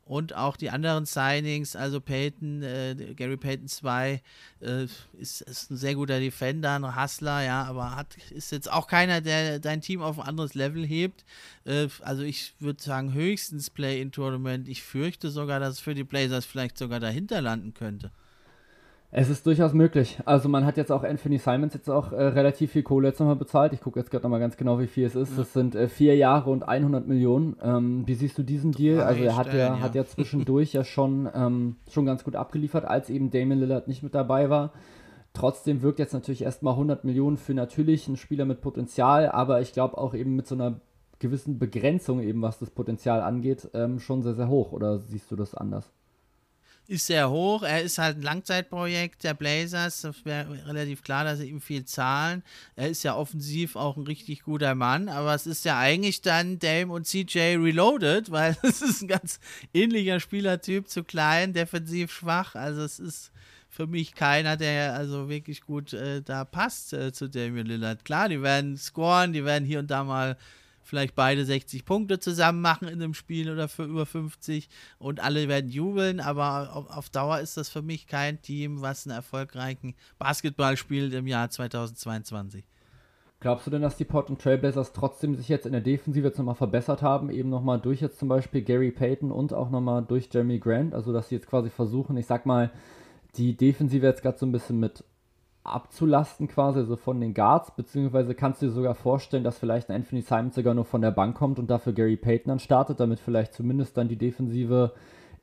Und auch die anderen Signings, also Peyton, äh, Gary Payton 2, äh, ist, ist, ein sehr guter Defender, ein Hustler, ja, aber hat, ist jetzt auch keiner, der dein Team auf ein anderes Level hebt. Äh, also ich würde sagen, höchstens Play-in-Tournament. Ich fürchte sogar, dass es für die Blazers vielleicht sogar dahinter landen könnte. Es ist durchaus möglich. Also man hat jetzt auch Anthony Simons jetzt auch äh, relativ viel Kohle jetzt nochmal bezahlt. Ich gucke jetzt gerade nochmal ganz genau, wie viel es ist. Ja. Das sind äh, vier Jahre und 100 Millionen. Ähm, wie siehst du diesen Deal? also er hat ja, hat ja zwischendurch ja schon, ähm, schon ganz gut abgeliefert, als eben Damon Lillard nicht mit dabei war. Trotzdem wirkt jetzt natürlich erstmal 100 Millionen für natürlich einen Spieler mit Potenzial, aber ich glaube auch eben mit so einer gewissen Begrenzung eben, was das Potenzial angeht, ähm, schon sehr, sehr hoch. Oder siehst du das anders? Ist sehr hoch. Er ist halt ein Langzeitprojekt der Blazers. Das wäre relativ klar, dass sie ihm viel zahlen. Er ist ja offensiv auch ein richtig guter Mann, aber es ist ja eigentlich dann Dame und CJ reloaded, weil es ist ein ganz ähnlicher Spielertyp, zu klein, defensiv schwach. Also es ist für mich keiner, der also wirklich gut äh, da passt äh, zu Damian Lillard. Klar, die werden scoren, die werden hier und da mal vielleicht beide 60 Punkte zusammen machen in einem Spiel oder für über 50 und alle werden jubeln, aber auf, auf Dauer ist das für mich kein Team, was einen erfolgreichen Basketball spielt im Jahr 2022. Glaubst du denn, dass die Portland Trailblazers trotzdem sich jetzt in der Defensive jetzt nochmal verbessert haben, eben nochmal durch jetzt zum Beispiel Gary Payton und auch nochmal durch Jeremy Grant, also dass sie jetzt quasi versuchen, ich sag mal, die Defensive jetzt gerade so ein bisschen mit abzulasten quasi, also von den Guards, beziehungsweise kannst du dir sogar vorstellen, dass vielleicht ein Anthony Simons sogar nur von der Bank kommt und dafür Gary Payton dann startet, damit vielleicht zumindest dann die Defensive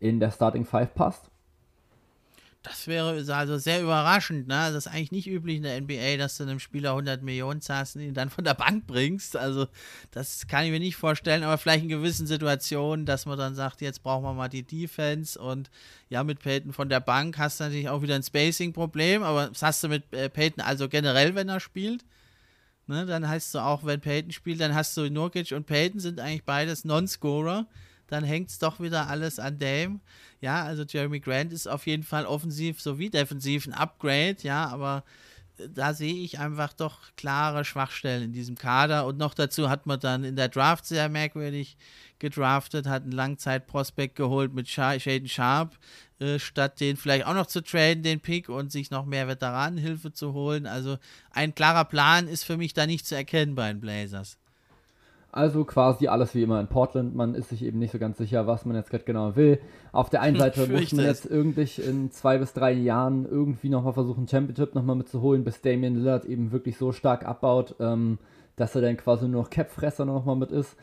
in der Starting Five passt? Das wäre also sehr überraschend, ne? Das ist eigentlich nicht üblich in der NBA, dass du einem Spieler 100 Millionen zahlst und ihn dann von der Bank bringst. Also, das kann ich mir nicht vorstellen, aber vielleicht in gewissen Situationen, dass man dann sagt, jetzt brauchen wir mal die Defense und ja, mit Peyton von der Bank hast du natürlich auch wieder ein Spacing-Problem, aber das hast du mit äh, Peyton also generell, wenn er spielt. Ne? Dann heißt du auch, wenn Peyton spielt, dann hast du Nurkic und Peyton sind eigentlich beides Non-Scorer dann hängt es doch wieder alles an Dame. Ja, also Jeremy Grant ist auf jeden Fall offensiv sowie defensiv ein Upgrade, ja, aber äh, da sehe ich einfach doch klare Schwachstellen in diesem Kader. Und noch dazu hat man dann in der Draft sehr merkwürdig gedraftet, hat einen Langzeitprospekt geholt mit Shaden Sharp, äh, statt den vielleicht auch noch zu traden, den Pick, und sich noch mehr Veteranenhilfe zu holen. Also ein klarer Plan ist für mich da nicht zu erkennen bei den Blazers. Also quasi alles wie immer in Portland. Man ist sich eben nicht so ganz sicher, was man jetzt gerade genau will. Auf der einen Seite muss man jetzt irgendwie in zwei bis drei Jahren irgendwie nochmal versuchen, Championship nochmal mitzuholen, bis Damian Lillard eben wirklich so stark abbaut, ähm, dass er dann quasi nur noch Cap-Fresser nochmal mit ist.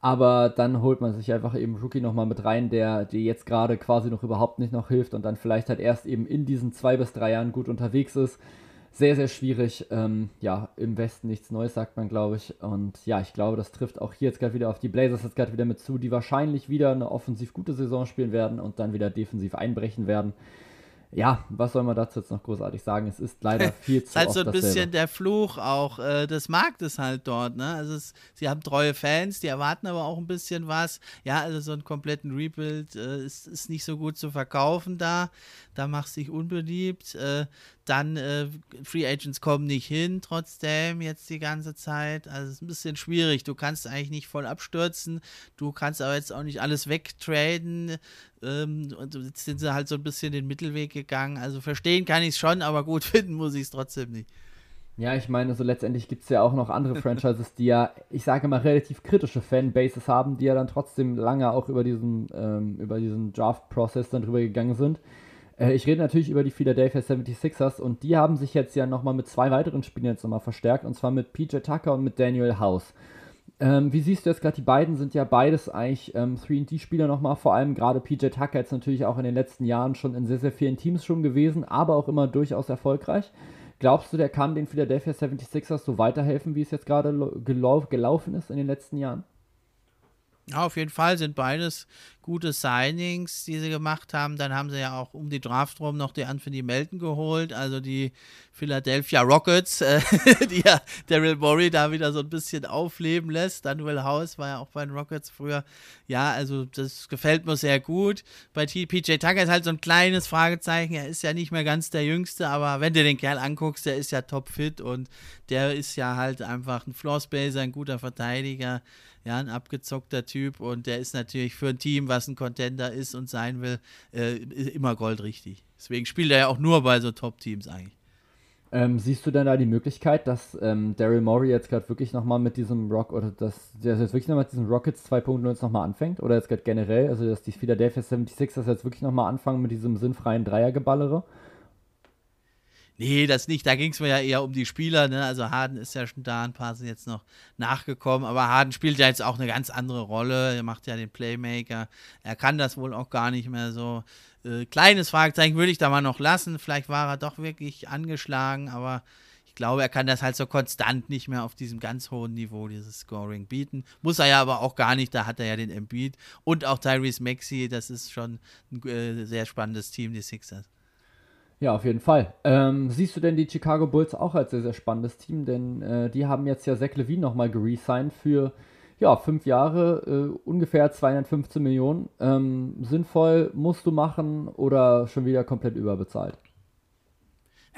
Aber dann holt man sich einfach eben Rookie nochmal mit rein, der dir jetzt gerade quasi noch überhaupt nicht noch hilft und dann vielleicht halt erst eben in diesen zwei bis drei Jahren gut unterwegs ist. Sehr, sehr schwierig. Ähm, ja, im Westen nichts Neues, sagt man, glaube ich. Und ja, ich glaube, das trifft auch hier jetzt gerade wieder auf die Blazers jetzt gerade wieder mit zu, die wahrscheinlich wieder eine offensiv gute Saison spielen werden und dann wieder defensiv einbrechen werden ja, was soll man dazu jetzt noch großartig sagen? Es ist leider viel zu Es ist halt so ein dasselbe. bisschen der Fluch auch äh, des Marktes halt dort, ne? Also es, sie haben treue Fans, die erwarten aber auch ein bisschen was. Ja, also so einen kompletten Rebuild äh, ist, ist nicht so gut zu verkaufen da. Da macht sich unbeliebt. Äh, dann äh, Free Agents kommen nicht hin, trotzdem jetzt die ganze Zeit. Also es ist ein bisschen schwierig. Du kannst eigentlich nicht voll abstürzen. Du kannst aber jetzt auch nicht alles wegtraden. Ähm, und jetzt sind sie halt so ein bisschen den Mittelweg gegangen. Also verstehen kann ich es schon, aber gut finden muss ich es trotzdem nicht. Ja, ich meine, so letztendlich gibt es ja auch noch andere Franchises, die ja, ich sage mal, relativ kritische Fanbases haben, die ja dann trotzdem lange auch über diesen, ähm, über diesen Draft-Prozess dann drüber gegangen sind. Äh, ich rede natürlich über die Philadelphia 76ers und die haben sich jetzt ja nochmal mit zwei weiteren Spielern jetzt nochmal verstärkt und zwar mit PJ Tucker und mit Daniel House. Ähm, wie siehst du jetzt gerade, die beiden sind ja beides eigentlich ähm, 3D-Spieler nochmal, vor allem gerade PJ Tucker jetzt natürlich auch in den letzten Jahren schon in sehr, sehr vielen Teams schon gewesen, aber auch immer durchaus erfolgreich. Glaubst du, der kann den Philadelphia 76ers so weiterhelfen, wie es jetzt gerade gelau gelaufen ist in den letzten Jahren? Ja, auf jeden Fall sind beides gute Signings, die sie gemacht haben. Dann haben sie ja auch um die Draft rum noch die Anthony Melton geholt, also die Philadelphia Rockets, äh, die ja Daryl Morey da wieder so ein bisschen aufleben lässt. Dann Will House war ja auch bei den Rockets früher. Ja, also das gefällt mir sehr gut. Bei PJ Tucker ist halt so ein kleines Fragezeichen. Er ist ja nicht mehr ganz der Jüngste, aber wenn du den Kerl anguckst, der ist ja topfit und der ist ja halt einfach ein Floorspacer, ein guter Verteidiger ja, ein abgezockter Typ und der ist natürlich für ein Team, was ein Contender ist und sein will, äh, immer goldrichtig. Deswegen spielt er ja auch nur bei so Top-Teams eigentlich. Ähm, siehst du denn da die Möglichkeit, dass ähm, Daryl Morey jetzt gerade wirklich nochmal mit diesem Rock oder dass der jetzt wirklich nochmal mit diesem Rockets 2.0 jetzt nochmal anfängt? Oder jetzt gerade generell, also dass die Philadelphia 76ers jetzt wirklich nochmal anfangen mit diesem sinnfreien Dreiergeballere? Nee, das nicht. Da ging es mir ja eher um die Spieler. Ne? Also Harden ist ja schon da, ein paar sind jetzt noch nachgekommen. Aber Harden spielt ja jetzt auch eine ganz andere Rolle. Er macht ja den Playmaker. Er kann das wohl auch gar nicht mehr so. Äh, kleines Fragezeichen würde ich da mal noch lassen. Vielleicht war er doch wirklich angeschlagen, aber ich glaube, er kann das halt so konstant nicht mehr auf diesem ganz hohen Niveau, dieses Scoring bieten. Muss er ja aber auch gar nicht, da hat er ja den Embiid und auch Tyrese Maxey, das ist schon ein äh, sehr spannendes Team, die Sixers. Ja, auf jeden Fall. Ähm, siehst du denn die Chicago Bulls auch als sehr, sehr spannendes Team? Denn äh, die haben jetzt ja Zach Levine nochmal geresigned für ja, fünf Jahre, äh, ungefähr 215 Millionen. Ähm, sinnvoll musst du machen oder schon wieder komplett überbezahlt?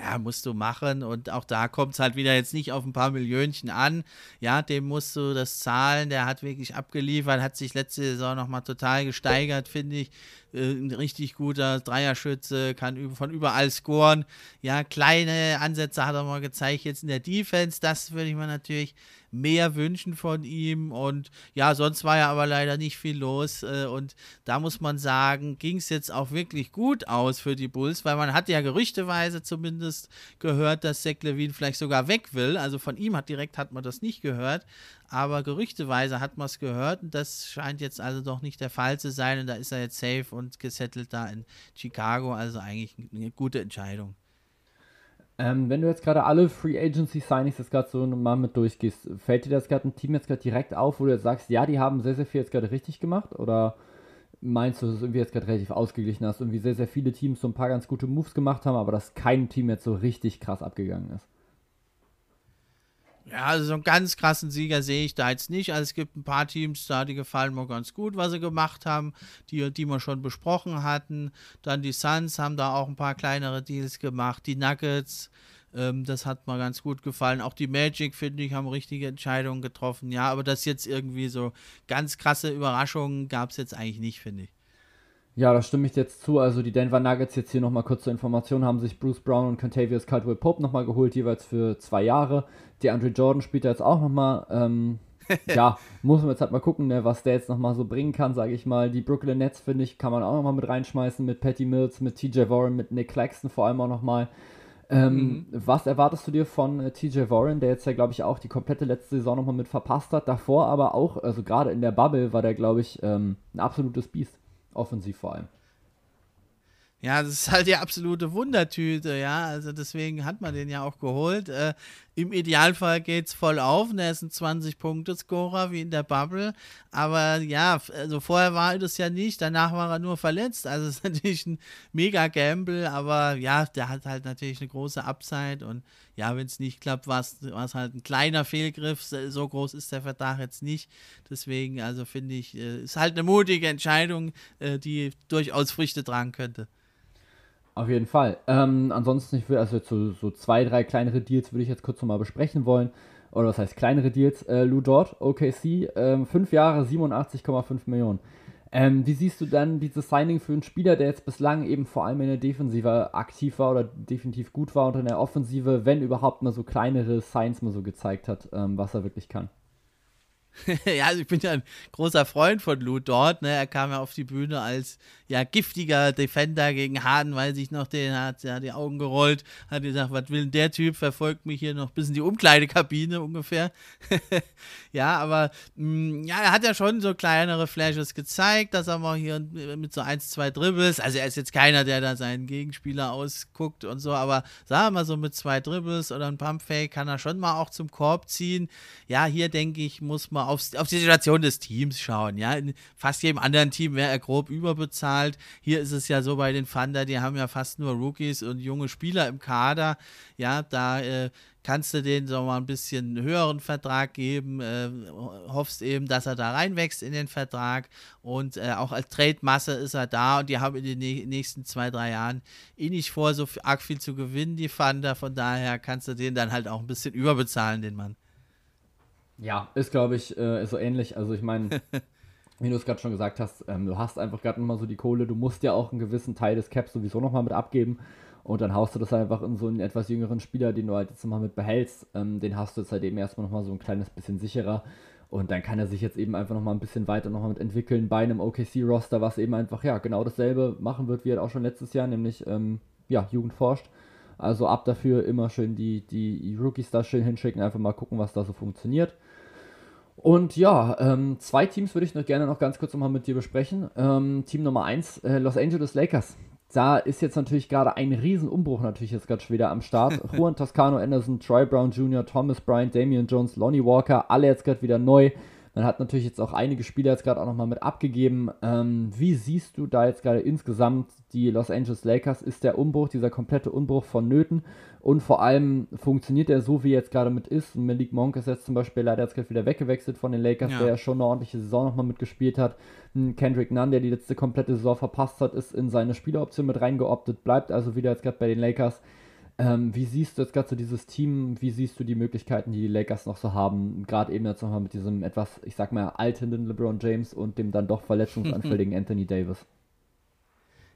ja, musst du machen. Und auch da kommt es halt wieder jetzt nicht auf ein paar Millionchen an. Ja, dem musst du das zahlen. Der hat wirklich abgeliefert, hat sich letzte Saison nochmal total gesteigert, finde ich. Äh, ein richtig guter Dreierschütze, kann von überall scoren. Ja, kleine Ansätze hat er mal gezeigt jetzt in der Defense. Das würde ich mir natürlich mehr wünschen von ihm. Und ja, sonst war ja aber leider nicht viel los. Äh, und da muss man sagen, ging es jetzt auch wirklich gut aus für die Bulls, weil man hat ja gerüchteweise zumindest gehört, dass Zach Levine vielleicht sogar weg will. Also von ihm hat direkt hat man das nicht gehört aber gerüchteweise hat man es gehört und das scheint jetzt also doch nicht der Fall zu sein und da ist er jetzt safe und gesettelt da in Chicago, also eigentlich eine gute Entscheidung. Ähm, wenn du jetzt gerade alle Free Agency Signings jetzt gerade so mal mit durchgehst, fällt dir das gerade ein Team jetzt gerade direkt auf, wo du jetzt sagst, ja, die haben sehr, sehr viel jetzt gerade richtig gemacht oder meinst du, dass es irgendwie jetzt gerade relativ ausgeglichen hast, irgendwie sehr, sehr viele Teams so ein paar ganz gute Moves gemacht haben, aber dass kein Team jetzt so richtig krass abgegangen ist? Ja, also so einen ganz krassen Sieger sehe ich da jetzt nicht. Also es gibt ein paar Teams da, die gefallen mir ganz gut, was sie gemacht haben, die, die wir schon besprochen hatten. Dann die Suns haben da auch ein paar kleinere Deals gemacht. Die Nuggets, ähm, das hat mir ganz gut gefallen. Auch die Magic, finde ich, haben richtige Entscheidungen getroffen. Ja, aber das jetzt irgendwie so ganz krasse Überraschungen gab es jetzt eigentlich nicht, finde ich. Ja, da stimme ich jetzt zu. Also die Denver Nuggets jetzt hier nochmal kurz zur Information haben sich Bruce Brown und Contavious Caldwell Pope nochmal geholt, jeweils für zwei Jahre. Die Andre Jordan spielt jetzt auch nochmal ähm, ja, muss man jetzt halt mal gucken, ne, was der jetzt nochmal so bringen kann, sage ich mal. Die Brooklyn Nets, finde ich, kann man auch nochmal mit reinschmeißen, mit Patty Mills, mit TJ Warren, mit Nick Claxton vor allem auch nochmal. Ähm, mhm. Was erwartest du dir von äh, TJ Warren, der jetzt ja, glaube ich, auch die komplette letzte Saison nochmal mit verpasst hat? Davor aber auch, also gerade in der Bubble war der, glaube ich, ähm, ein absolutes Biest. Offensiv vor allem. Ja, das ist halt die absolute Wundertüte, ja. Also deswegen hat man den ja auch geholt. Äh, Im Idealfall geht es voll auf. Und er ist ein 20-Punkte-Scorer wie in der Bubble. Aber ja, also vorher war er das ja nicht. Danach war er nur verletzt. Also ist natürlich ein mega Gamble. Aber ja, der hat halt natürlich eine große Upside. Und ja, wenn es nicht klappt, war es halt ein kleiner Fehlgriff. So groß ist der Verdacht jetzt nicht. Deswegen, also finde ich, äh, ist halt eine mutige Entscheidung, äh, die durchaus Früchte tragen könnte. Auf jeden Fall. Ähm, ansonsten, ich will also jetzt so, so, zwei, drei kleinere Deals würde ich jetzt kurz nochmal besprechen wollen. Oder was heißt kleinere Deals? Äh, Lou Dort, OKC, ähm, fünf Jahre, 87,5 Millionen. Ähm, wie siehst du dann dieses Signing für einen Spieler, der jetzt bislang eben vor allem in der Defensive aktiv war oder definitiv gut war und in der Offensive, wenn überhaupt mal so kleinere Signs mal so gezeigt hat, ähm, was er wirklich kann? ja, also ich bin ja ein großer Freund von Lou dort. Ne? Er kam ja auf die Bühne als ja, giftiger Defender gegen Harden, weiß ich noch, den hat ja die Augen gerollt, hat gesagt, was will denn der Typ, verfolgt mich hier noch bis in die Umkleidekabine ungefähr. ja, aber mh, mm, ja, er hat ja schon so kleinere Flashes gezeigt, dass er mal hier mit so ein, zwei Dribbles, also er ist jetzt keiner, der da seinen Gegenspieler ausguckt und so, aber sagen wir mal so mit zwei Dribbles oder ein Pumpfake kann er schon mal auch zum Korb ziehen. Ja, hier denke ich, muss man aufs, auf die Situation des Teams schauen. Ja, in fast jedem anderen Team wäre er grob überbezahlt. Hier ist es ja so bei den Thunder, die haben ja fast nur Rookies und junge Spieler im Kader. Ja, da äh, kannst du denen so mal ein bisschen höheren Vertrag geben, äh, hoffst eben, dass er da reinwächst in den Vertrag und äh, auch als Trade-Masse ist er da und die haben in den nächsten zwei, drei Jahren eh nicht vor, so arg viel zu gewinnen, die Thunder, von daher kannst du den dann halt auch ein bisschen überbezahlen, den Mann. Ja, ist glaube ich äh, so ähnlich. Also ich meine, wie du es gerade schon gesagt hast, ähm, du hast einfach gerade nochmal so die Kohle, du musst ja auch einen gewissen Teil des Caps sowieso nochmal mit abgeben und dann haust du das einfach in so einen etwas jüngeren Spieler, den du halt jetzt nochmal mit behältst. Ähm, den hast du jetzt halt eben erstmal nochmal so ein kleines bisschen sicherer und dann kann er sich jetzt eben einfach nochmal ein bisschen weiter nochmal mit entwickeln bei einem OKC-Roster, was eben einfach, ja, genau dasselbe machen wird wie halt auch schon letztes Jahr, nämlich, ähm, ja, Jugend forscht. Also ab dafür immer schön die, die Rookies da schön hinschicken, einfach mal gucken, was da so funktioniert. Und ja, ähm, zwei Teams würde ich noch gerne noch ganz kurz nochmal mit dir besprechen. Ähm, Team Nummer 1, äh, Los Angeles Lakers. Da ist jetzt natürlich gerade ein Riesenumbruch natürlich jetzt gerade schon wieder am Start. Juan Toscano Anderson, Troy Brown Jr., Thomas Bryant, Damian Jones, Lonnie Walker, alle jetzt gerade wieder neu. Man hat natürlich jetzt auch einige Spieler jetzt gerade auch nochmal mit abgegeben. Ähm, wie siehst du da jetzt gerade insgesamt die Los Angeles Lakers? Ist der Umbruch, dieser komplette Umbruch vonnöten? Und vor allem funktioniert er so, wie er jetzt gerade mit ist? Malik Monk ist jetzt zum Beispiel leider jetzt gerade wieder weggewechselt von den Lakers, ja. der ja schon eine ordentliche Saison nochmal mitgespielt hat. Kendrick Nunn, der die letzte komplette Saison verpasst hat, ist in seine Spieleroption mit reingeoptet, bleibt also wieder jetzt gerade bei den Lakers. Ähm, wie siehst du jetzt gerade so dieses Team? Wie siehst du die Möglichkeiten, die die Lakers noch so haben? Gerade eben jetzt nochmal mit diesem etwas, ich sag mal, alternden LeBron James und dem dann doch verletzungsanfälligen Anthony Davis.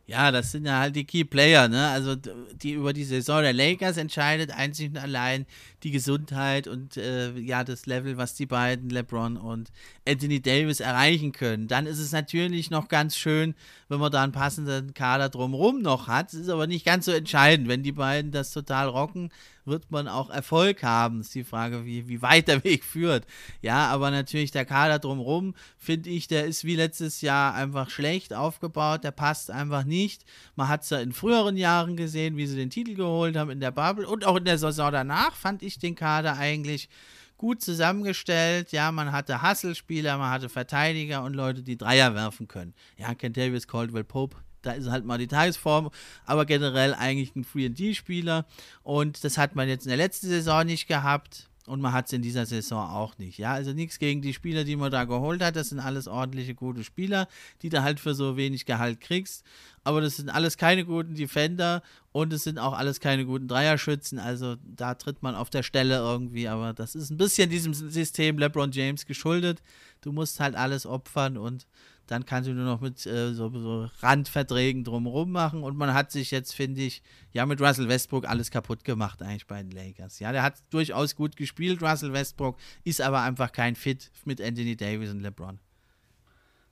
Ja, das sind ja halt die Key Player, ne? Also die über die Saison der Lakers entscheidet einzig und allein die Gesundheit und äh, ja das Level, was die beiden LeBron und Anthony Davis erreichen können. Dann ist es natürlich noch ganz schön, wenn man da einen passenden Kader drumherum noch hat. Es ist aber nicht ganz so entscheidend, wenn die beiden das total rocken wird man auch Erfolg haben. Ist die Frage, wie, wie weit der Weg führt. Ja, aber natürlich der Kader drumherum, finde ich, der ist wie letztes Jahr einfach schlecht aufgebaut. Der passt einfach nicht. Man hat es ja in früheren Jahren gesehen, wie sie den Titel geholt haben in der Bubble und auch in der Saison danach fand ich den Kader eigentlich gut zusammengestellt. Ja, man hatte Hustle-Spieler, man hatte Verteidiger und Leute, die Dreier werfen können. Ja, Kentavious Caldwell Pope da ist halt mal die Tagesform, aber generell eigentlich ein Free-and-D-Spieler und das hat man jetzt in der letzten Saison nicht gehabt. Und man hat es in dieser Saison auch nicht. Ja, also nichts gegen die Spieler, die man da geholt hat. Das sind alles ordentliche, gute Spieler, die du halt für so wenig Gehalt kriegst. Aber das sind alles keine guten Defender und es sind auch alles keine guten Dreierschützen. Also da tritt man auf der Stelle irgendwie. Aber das ist ein bisschen diesem System LeBron James geschuldet. Du musst halt alles opfern und Dann kannst du nur noch mit äh, so, so, Randverträgen drumherum machen. Und man hat sich jetzt, finde ich, ja, mit Russell Westbrook alles kaputt gemacht, eigentlich bei den Lakers. Ja, der hat durchaus gut gespielt, Russell Westbrook, ist aber einfach kein Fit mit Anthony Davis und LeBron.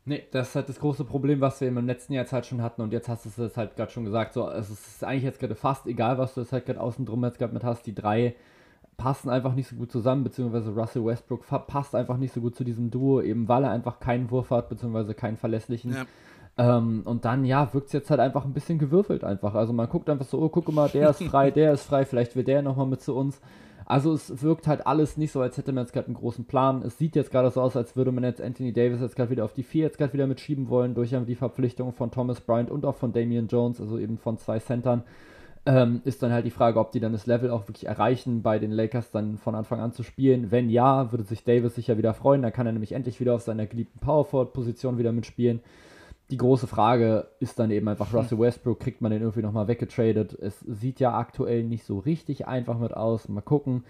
Nee, das ist halt das große Problem, was wir im letzten Jahr jetzt halt schon hatten und jetzt hast du es halt gerade schon gesagt. So, es ist eigentlich jetzt gerade fast egal, was du jetzt halt gerade außen drum jetzt gerade mit hast. Die drei passen einfach nicht so gut zusammen, beziehungsweise Russell Westbrook passt einfach nicht so gut zu diesem Duo, eben weil er einfach keinen Wurf hat, beziehungsweise keinen verlässlichen. Ja. Ähm, und dann, ja, wirkt es jetzt halt einfach ein bisschen gewürfelt einfach. Also man guckt einfach so, oh, guck mal, der ist frei, der ist frei, vielleicht wird der nochmal mit zu uns. Also es wirkt halt alles nicht so, als hätte man jetzt gerade einen großen Plan. Es sieht jetzt gerade so aus, als würde man jetzt Anthony Davis jetzt gerade wieder auf die 4 jetzt gerade wieder mitschieben wollen, durch die Verpflichtung von Thomas Bryant und auch von Damian Jones, also eben von zwei Centern. Ähm, ist dann halt die Frage, ob die dann das Level auch wirklich erreichen, bei den Lakers dann von Anfang an zu spielen. Wenn ja, würde sich Davis sicher wieder freuen. Dann kann er nämlich endlich wieder auf seiner geliebten Power-Forward-Position wieder mitspielen. Die große Frage ist dann eben einfach Russell Westbrook, kriegt man den irgendwie nochmal weggetradet? Es sieht ja aktuell nicht so richtig einfach mit aus. Mal gucken.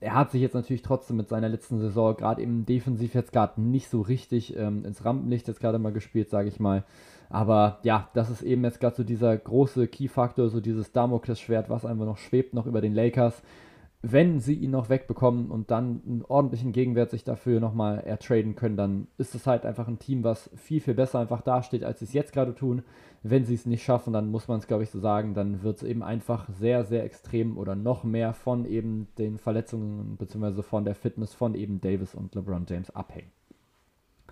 Er hat sich jetzt natürlich trotzdem mit seiner letzten Saison gerade eben defensiv jetzt gerade nicht so richtig ähm, ins Rampenlicht jetzt gerade mal gespielt, sage ich mal. Aber ja, das ist eben jetzt gerade so dieser große Key-Faktor, so dieses Damoklesschwert, was einfach noch schwebt, noch über den Lakers. Wenn sie ihn noch wegbekommen und dann einen ordentlichen Gegenwert sich dafür nochmal ertraden können, dann ist es halt einfach ein Team, was viel, viel besser einfach dasteht, als sie es jetzt gerade tun. Wenn sie es nicht schaffen, dann muss man es, glaube ich, so sagen, dann wird es eben einfach sehr, sehr extrem oder noch mehr von eben den Verletzungen bzw. von der Fitness von eben Davis und LeBron James abhängen.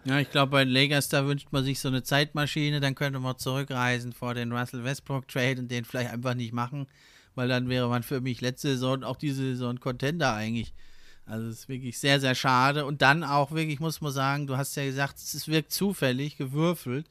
Ja, ich glaube, bei Lakers, da wünscht man sich so eine Zeitmaschine, dann könnte man zurückreisen vor den Russell Westbrook Trade und den vielleicht einfach nicht machen, weil dann wäre man für mich letzte Saison, auch diese Saison Contender eigentlich. Also es ist wirklich sehr, sehr schade. Und dann auch wirklich, muss man sagen, du hast ja gesagt, es wirkt zufällig, gewürfelt.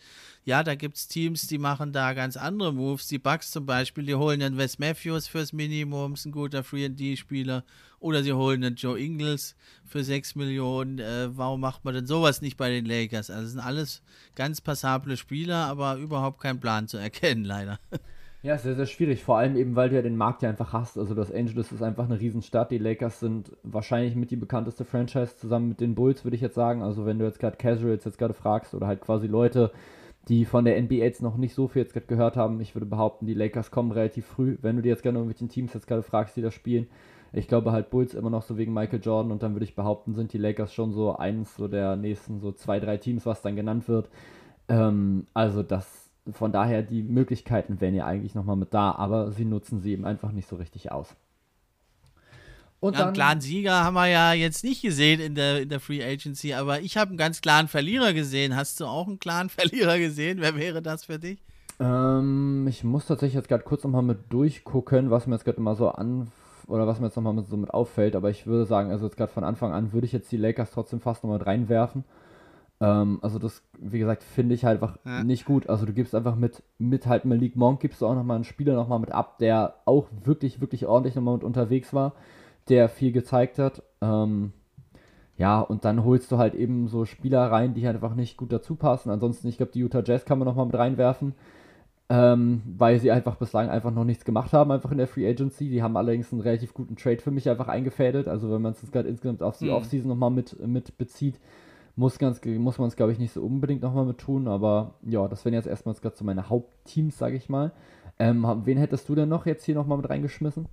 Ja, da gibt es Teams, die machen da ganz andere Moves. Die Bucks zum Beispiel, die holen den Wes Matthews fürs Minimum, ist ein guter Free-D-Spieler. Oder sie holen den Joe Ingles für 6 Millionen. Äh, warum macht man denn sowas nicht bei den Lakers? Also, das sind alles ganz passable Spieler, aber überhaupt kein Plan zu erkennen, leider. Ja, sehr, sehr schwierig. Vor allem eben, weil du ja den Markt ja einfach hast. Also Los Angeles ist einfach eine Riesenstadt. Die Lakers sind wahrscheinlich mit die bekannteste Franchise zusammen mit den Bulls, würde ich jetzt sagen. Also wenn du jetzt gerade Casuals jetzt gerade fragst oder halt quasi Leute, die von der NBA jetzt noch nicht so viel jetzt gerade gehört haben, ich würde behaupten, die Lakers kommen relativ früh. Wenn du dir jetzt gerne irgendwelchen Teams jetzt gerade fragst, die da spielen, ich glaube halt Bulls immer noch so wegen Michael Jordan und dann würde ich behaupten, sind die Lakers schon so eins so der nächsten so zwei, drei Teams, was dann genannt wird. Ähm, also das, von daher die Möglichkeiten wären ja eigentlich nochmal mit da, aber sie nutzen sie eben einfach nicht so richtig aus. Und ja, einen klaren Sieger haben wir ja jetzt nicht gesehen in der, in der Free Agency, aber ich habe einen ganz klaren Verlierer gesehen. Hast du auch einen klaren Verlierer gesehen? Wer wäre das für dich? Ähm, ich muss tatsächlich jetzt gerade kurz nochmal mit durchgucken, was mir jetzt gerade mal so an oder was mir jetzt nochmal so mit auffällt, aber ich würde sagen, also jetzt gerade von Anfang an würde ich jetzt die Lakers trotzdem fast nochmal reinwerfen. Ähm, also das, wie gesagt, finde ich halt einfach ja. nicht gut. Also du gibst einfach mit, mit halt Malik Monk, gibst du auch nochmal einen Spieler nochmal mit ab, der auch wirklich, wirklich ordentlich nochmal mit unterwegs war, der viel gezeigt hat. Ähm, ja, und dann holst du halt eben so Spieler rein, die halt einfach nicht gut dazu passen. Ansonsten, ich glaube, die Utah Jazz kann man nochmal mit reinwerfen ähm, weil sie einfach bislang einfach noch nichts gemacht haben, einfach in der Free Agency. Die haben allerdings einen relativ guten Trade für mich einfach eingefädelt. Also wenn man es gerade insgesamt auf die mhm. Offseason nochmal mit, mit bezieht, muss, muss man es, glaube ich, nicht so unbedingt nochmal mit tun. Aber ja, das wären jetzt erstmal gerade so meine Hauptteams, sage ich mal. Ähm, wen hättest du denn noch jetzt hier nochmal mit reingeschmissen?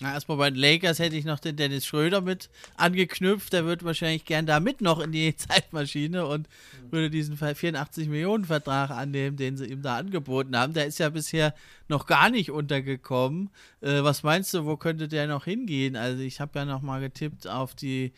Na, erstmal bei den Lakers hätte ich noch den Dennis Schröder mit angeknüpft. Der wird wahrscheinlich gern da mit noch in die Zeitmaschine und mhm. würde diesen 84 Millionen Vertrag annehmen, den sie ihm da angeboten haben. Der ist ja bisher noch gar nicht untergekommen. Äh, was meinst du, wo könnte der noch hingehen? Also ich habe ja noch mal getippt auf die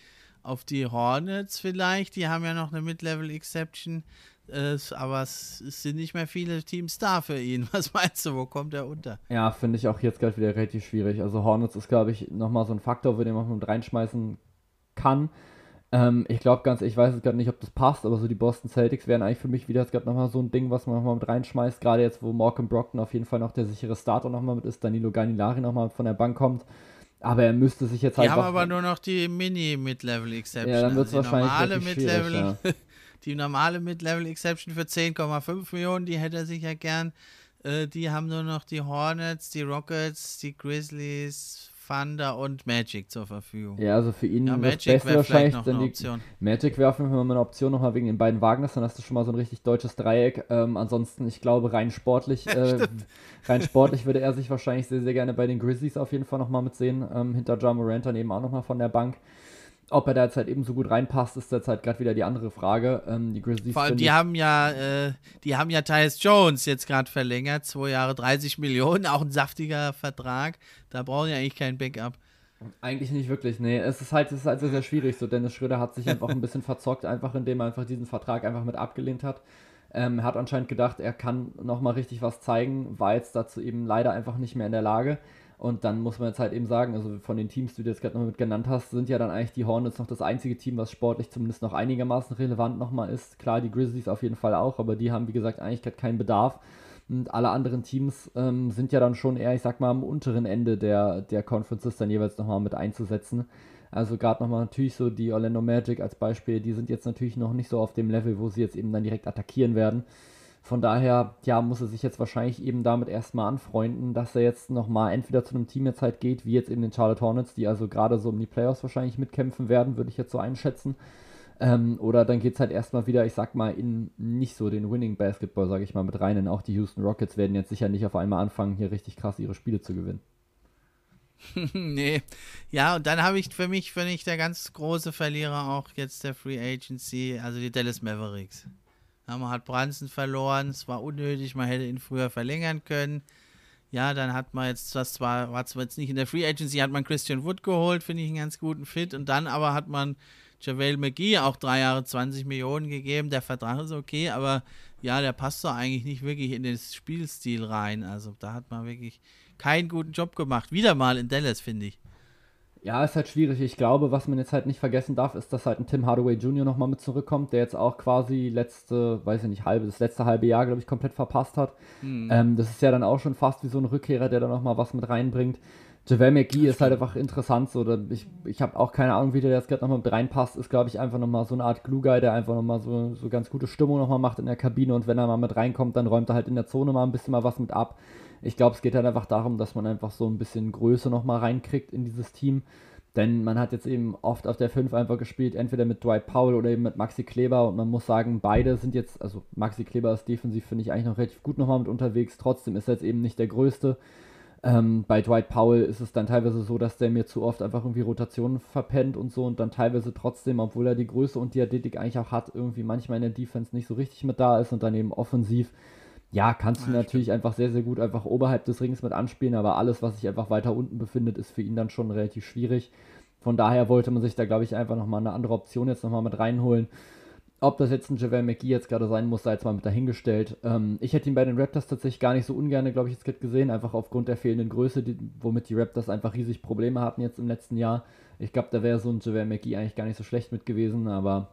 auf die Hornets vielleicht. Die haben ja noch eine Mid-Level Exception. Äh, aber es, es, sind nicht mehr viele Teams da für ihn. Was meinst du, wo kommt er unter? Ja, finde ich auch jetzt gerade wieder relativ schwierig. Also Hornets ist, glaube ich, nochmal so ein Faktor, den man mit reinschmeißen kann. Ähm, ich glaube ganz, ich weiß jetzt gerade nicht, ob das passt, aber so die Boston Celtics wären eigentlich für mich wieder jetzt gerade nochmal so ein Ding, was man nochmal mit reinschmeißt. Gerade jetzt, wo Malcolm Brockton auf jeden Fall noch der sichere Starter nochmal mit ist, Danilo Ganilari nochmal von der Bank kommt. Aber er müsste sich jetzt halt. Die haben aber nur noch die Mini-Mid-Level-Exception. Ja, dann wird es also wahrscheinlich normale Mid-Level. Ja. Die normale Mid-Level-Exception für 10,5 Millionen, die hätte er sicher gern. Äh, die haben nur noch die Hornets, die Rockets, die Grizzlies, Thunder und Magic zur Verfügung. Ja, also für ihn ja, das Magic Beste wäre wahrscheinlich noch dann eine die Option. Magic wäre auf jeden Fall mal eine Option nochmal wegen den beiden Wagners, dann hast du schon mal so ein richtig deutsches Dreieck. Ähm, ansonsten, ich glaube, rein sportlich, äh, rein sportlich würde er sich wahrscheinlich sehr, sehr gerne bei den Grizzlies auf jeden Fall nochmal mitsehen. Ähm, hinter John Morant dann eben auch nochmal von der Bank. Ob er da jetzt halt eben so gut reinpasst, ist jetzt halt gerade wieder die andere Frage. Ähm, die Grizzlies Vor allem, die haben ja, äh, die haben ja Tyus Jones jetzt gerade verlängert, zwei Jahre 30 Millionen, auch ein saftiger Vertrag. Da brauchen die eigentlich kein Backup. Eigentlich nicht wirklich, nee. Es ist halt, es ist halt sehr, sehr schwierig. So, Dennis Schröder hat sich einfach ein bisschen verzockt, einfach indem er einfach diesen Vertrag einfach mit abgelehnt hat. Ähm, er hat anscheinend gedacht, er kann nochmal richtig was zeigen, war jetzt dazu eben leider einfach nicht mehr in der Lage. Und dann muss man jetzt halt eben sagen, also von den Teams, die du jetzt gerade noch mit genannt hast, sind ja dann eigentlich die Hornets noch das einzige Team, was sportlich zumindest noch einigermaßen relevant nochmal ist. Klar, die Grizzlies auf jeden Fall auch, aber die haben, wie gesagt, eigentlich gerade keinen Bedarf. Und alle anderen Teams ähm, sind ja dann schon eher, ich sag mal, am unteren Ende der, der Conferences dann jeweils nochmal mit einzusetzen. Also gerade nochmal natürlich so die Orlando Magic als Beispiel, die sind jetzt natürlich noch nicht so auf dem Level, wo sie jetzt eben dann direkt attackieren werden. Von daher, ja, muss er sich jetzt wahrscheinlich eben damit erstmal anfreunden, dass er jetzt nochmal entweder zu einem Team jetzt halt geht, wie jetzt eben den Charlotte Hornets, die also gerade so um die Playoffs wahrscheinlich mitkämpfen werden, würde ich jetzt so einschätzen. Ähm, oder dann geht es halt erstmal wieder, ich sag mal, in nicht so den Winning Basketball, sage ich mal, mit rein. Denn auch die Houston Rockets werden jetzt sicher nicht auf einmal anfangen, hier richtig krass ihre Spiele zu gewinnen. nee. Ja, und dann habe ich für mich, finde ich, der ganz große Verlierer auch jetzt der Free Agency, also die Dallas Mavericks. Man hat Branson verloren, es war unnötig, man hätte ihn früher verlängern können. Ja, dann hat man jetzt, das zwar, war zwar jetzt nicht in der Free Agency, hat man Christian Wood geholt, finde ich einen ganz guten Fit. Und dann aber hat man JaVale McGee auch drei Jahre 20 Millionen gegeben. Der Vertrag ist okay, aber ja, der passt doch eigentlich nicht wirklich in den Spielstil rein. Also da hat man wirklich keinen guten Job gemacht. Wieder mal in Dallas, finde ich. Ja, ist halt schwierig. Ich glaube, was man jetzt halt nicht vergessen darf, ist, dass halt ein Tim Hardaway Jr. nochmal mit zurückkommt, der jetzt auch quasi letzte, weiß ich nicht, halbe, das letzte halbe Jahr, glaube ich, komplett verpasst hat. Ähm, das ist ja dann auch schon fast wie so ein Rückkehrer, der da nochmal was mit reinbringt. JaVale McGee ist halt einfach interessant. So, oder ich ich habe auch keine Ahnung, wie der jetzt gerade nochmal mit reinpasst. Ist, glaube ich, einfach nochmal so eine Art Glue-Guy, der einfach nochmal so, so ganz gute Stimmung nochmal macht in der Kabine. Und wenn er mal mit reinkommt, dann räumt er halt in der Zone mal ein bisschen mal was mit ab. Ich glaube, es geht halt einfach darum, dass man einfach so ein bisschen Größe nochmal reinkriegt in dieses Team. Denn man hat jetzt eben oft auf der 5 einfach gespielt, entweder mit Dwight Powell oder eben mit Maxi Kleber. Und man muss sagen, beide sind jetzt, also Maxi Kleber ist defensiv, finde ich, eigentlich noch relativ gut nochmal mit unterwegs. Trotzdem ist er jetzt eben nicht der Größte. Ähm, bei Dwight Powell ist es dann teilweise so, dass der mir zu oft einfach irgendwie Rotationen verpennt und so und dann teilweise trotzdem, obwohl er die Größe und die Athletik eigentlich auch hat, irgendwie manchmal in der Defense nicht so richtig mit da ist und dann eben offensiv, ja, kannst du Ja, natürlich einfach sehr, sehr gut einfach oberhalb des Rings mit anspielen, aber alles, was sich einfach weiter unten befindet, ist für ihn dann schon relativ schwierig. Von daher wollte man sich da, glaube ich, einfach nochmal eine andere Option jetzt nochmal mit reinholen. Ob das jetzt ein JaVale McGee jetzt gerade sein muss, sei jetzt mal mit dahingestellt. Ähm, ich hätte ihn bei den Raptors tatsächlich gar nicht so ungern, glaube ich, jetzt gerade gesehen, einfach aufgrund der fehlenden Größe, die, womit die Raptors einfach riesig Probleme hatten jetzt im letzten Jahr. Ich glaube, da wäre so ein JaVale McGee eigentlich gar nicht so schlecht mit gewesen, aber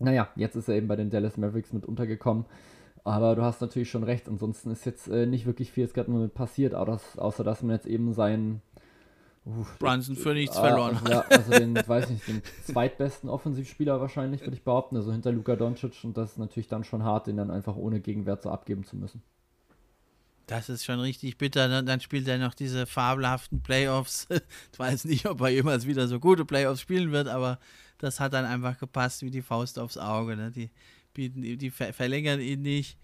naja, jetzt ist er eben bei den Dallas Mavericks mit untergekommen. Aber du hast natürlich schon recht, ansonsten ist jetzt äh, nicht wirklich viel jetzt gerade nur passiert, außer, dass man jetzt eben seinen Uff, Brunson für nichts Ah, verloren also, ja, also den, weiß nicht, den zweitbesten Offensivspieler wahrscheinlich, würde ich behaupten. Also hinter Luka Doncic und das ist natürlich dann schon hart, den dann einfach ohne Gegenwert so abgeben zu müssen. Das ist schon richtig bitter. ne? Dann spielt er noch diese fabelhaften Playoffs. Ich weiß nicht, ob er jemals wieder so gute Playoffs spielen wird, aber das hat dann einfach gepasst wie die Faust aufs Auge. Ne? Die bieten, die ver verlängern ihn nicht,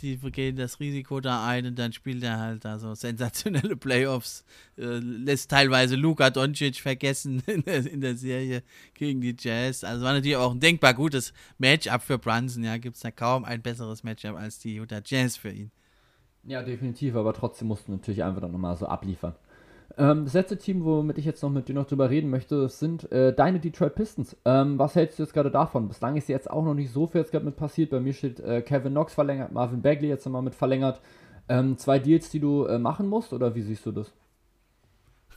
die gehen das Risiko da ein und dann spielt er halt da so sensationelle Playoffs. Äh, lässt teilweise Luka Doncic vergessen in der, in der Serie gegen die Jazz. Also war natürlich auch ein denkbar gutes Matchup für Brunson. Ja, gibt es da kaum ein besseres Matchup als die Utah Jazz für ihn. Ja, definitiv, aber trotzdem musst du natürlich einfach dann nochmal so abliefern. Ähm, das letzte Team, womit ich jetzt noch mit dir noch drüber reden möchte, sind äh, deine Detroit Pistons. Ähm, was hältst du jetzt gerade davon? Bislang ist jetzt auch noch nicht so viel jetzt gerade mit passiert. Bei mir steht äh, Kevin Knox verlängert, Marvin Bagley jetzt nochmal mit verlängert. Ähm, zwei Deals, die du äh, machen musst, oder wie siehst du das?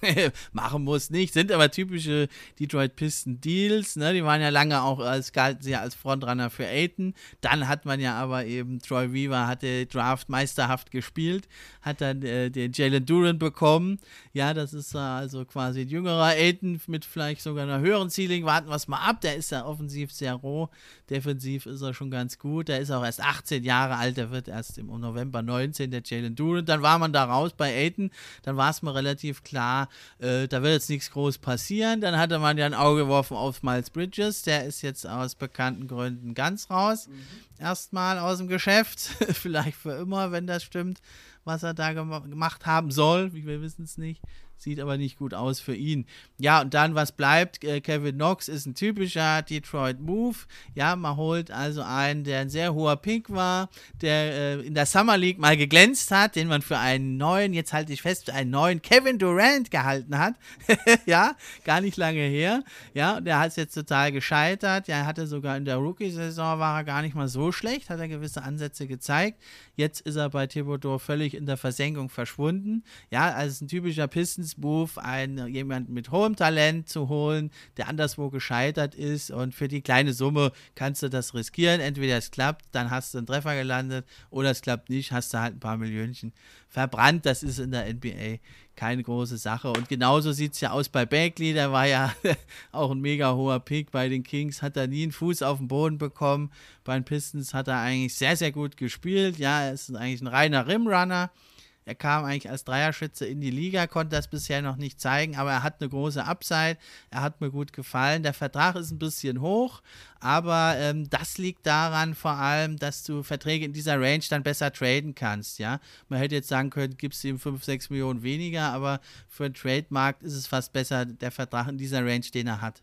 machen muss nicht, sind aber typische Detroit Piston Deals, ne? Die waren ja lange auch als galten sie ja als Frontrunner für Aiton. Dann hat man ja aber eben Troy Weaver hatte Draft meisterhaft gespielt, hat dann äh, den Jalen Duran bekommen. Ja, das ist äh, also quasi ein jüngerer Aiton mit vielleicht sogar einer höheren Ceiling. Warten wir es mal ab. Der ist ja offensiv sehr roh, defensiv ist er schon ganz gut. Der ist auch erst 18 Jahre alt, der wird erst im November 19 der Jalen Duran. Dann war man da raus bei Aiton, dann war es mir relativ klar äh, da wird jetzt nichts groß passieren. Dann hatte man ja ein Auge geworfen auf Miles Bridges, der ist jetzt aus bekannten Gründen ganz raus. Mhm. Erstmal aus dem Geschäft, vielleicht für immer, wenn das stimmt, was er da gemacht haben soll. Wir wissen es nicht. Sieht aber nicht gut aus für ihn. Ja, und dann, was bleibt? Äh, Kevin Knox ist ein typischer Detroit-Move. Ja, man holt also einen, der ein sehr hoher Pick war, der äh, in der Summer League mal geglänzt hat, den man für einen neuen, jetzt halte ich fest, für einen neuen Kevin Durant gehalten hat. ja, gar nicht lange her. Ja, der hat es jetzt total gescheitert. Ja, er hatte sogar in der Rookie-Saison war er gar nicht mal so schlecht, hat er gewisse Ansätze gezeigt. Jetzt ist er bei Thibodeau völlig in der Versenkung verschwunden. Ja, also ein typischer Pistons-Move, einen, jemanden mit hohem Talent zu holen, der anderswo gescheitert ist und für die kleine Summe kannst du das riskieren. Entweder es klappt, dann hast du einen Treffer gelandet oder es klappt nicht, hast du halt ein paar Millionchen verbrannt. Das ist in der NBA keine große Sache. Und genauso sieht es ja aus bei Bagley. Der war ja auch ein mega hoher Pick bei den Kings, hat er nie einen Fuß auf den Boden bekommen. Bei den Pistons hat er eigentlich sehr, sehr gut gespielt. Ja, er ist eigentlich ein reiner Rimrunner. Er kam eigentlich als Dreierschütze in die Liga, konnte das bisher noch nicht zeigen, aber er hat eine große Upside. Er hat mir gut gefallen. Der Vertrag ist ein bisschen hoch, aber ähm, das liegt daran vor allem, dass du Verträge in dieser Range dann besser traden kannst. Ja, man hätte jetzt sagen können, gibst ihm 5, 6 Millionen weniger, aber für den Trademarkt ist es fast besser, der Vertrag in dieser Range, den er hat.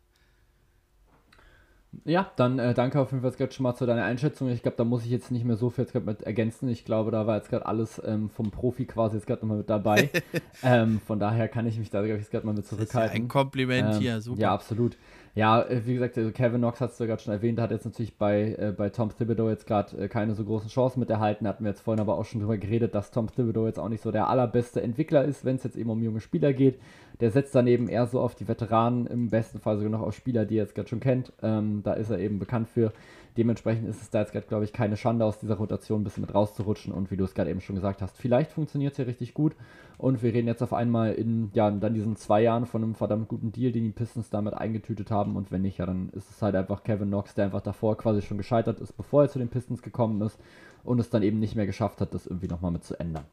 Ja, dann äh, danke auf jeden Fall jetzt schon mal zu deiner Einschätzung. Ich glaube, da muss ich jetzt nicht mehr so viel jetzt mit ergänzen. Ich glaube, da war jetzt gerade alles ähm, vom Profi quasi jetzt gerade nochmal mit dabei. ähm, von daher kann ich mich da jetzt gerade mal mit zurückhalten. Das ist ja ein Kompliment ähm, hier, super. Ja, absolut. Ja, äh, wie gesagt, also Kevin Knox hast du gerade schon erwähnt, hat jetzt natürlich bei, äh, bei Tom Thibodeau jetzt gerade äh, keine so großen Chancen mit erhalten. Hatten wir jetzt vorhin aber auch schon drüber geredet, dass Tom Thibodeau jetzt auch nicht so der allerbeste Entwickler ist, wenn es jetzt eben um junge Spieler geht. Der setzt daneben eher so auf die Veteranen, im besten Fall sogar noch auf Spieler, die er jetzt gerade schon kennt. Ähm, da ist er eben bekannt für. Dementsprechend ist es da jetzt gerade, glaube ich, keine Schande, aus dieser Rotation ein bisschen mit rauszurutschen. Und wie du es gerade eben schon gesagt hast, vielleicht funktioniert es ja richtig gut. Und wir reden jetzt auf einmal in, ja, dann diesen zwei Jahren von einem verdammt guten Deal, den die Pistons damit eingetütet haben. Und wenn nicht, ja, dann ist es halt einfach Kevin Knox, der einfach davor quasi schon gescheitert ist, bevor er zu den Pistons gekommen ist. Und es dann eben nicht mehr geschafft hat, das irgendwie nochmal mit zu ändern.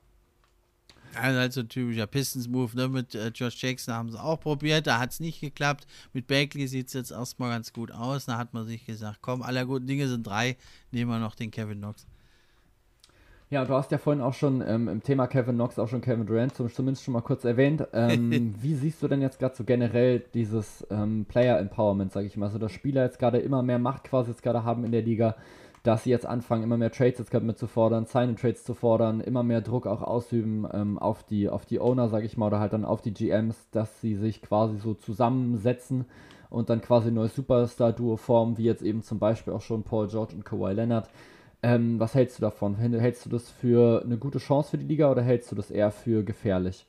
Also, halt so ein typischer Pistons-Move, ne? Mit äh, Josh Jackson haben sie auch probiert, da hat es nicht geklappt. Mit Bagley sieht es jetzt erstmal ganz gut aus. Da hat man sich gesagt, komm, aller guten Dinge sind drei, nehmen wir noch den Kevin Knox. Ja, du hast ja vorhin auch schon ähm, im Thema Kevin Knox auch schon Kevin Durant zumindest schon mal kurz erwähnt. Ähm, wie siehst du denn jetzt gerade so generell dieses ähm, Player Empowerment, sage ich mal, so dass Spieler jetzt gerade immer mehr Macht quasi jetzt gerade haben in der Liga? Dass sie jetzt anfangen, immer mehr Trades jetzt mit zu fordern, Sign Trades zu fordern, immer mehr Druck auch ausüben ähm, auf, die, auf die Owner, sage ich mal, oder halt dann auf die GMs, dass sie sich quasi so zusammensetzen und dann quasi ein neues Superstar-Duo formen, wie jetzt eben zum Beispiel auch schon Paul George und Kawhi Leonard. Ähm, was hältst du davon? Hältst du das für eine gute Chance für die Liga oder hältst du das eher für gefährlich?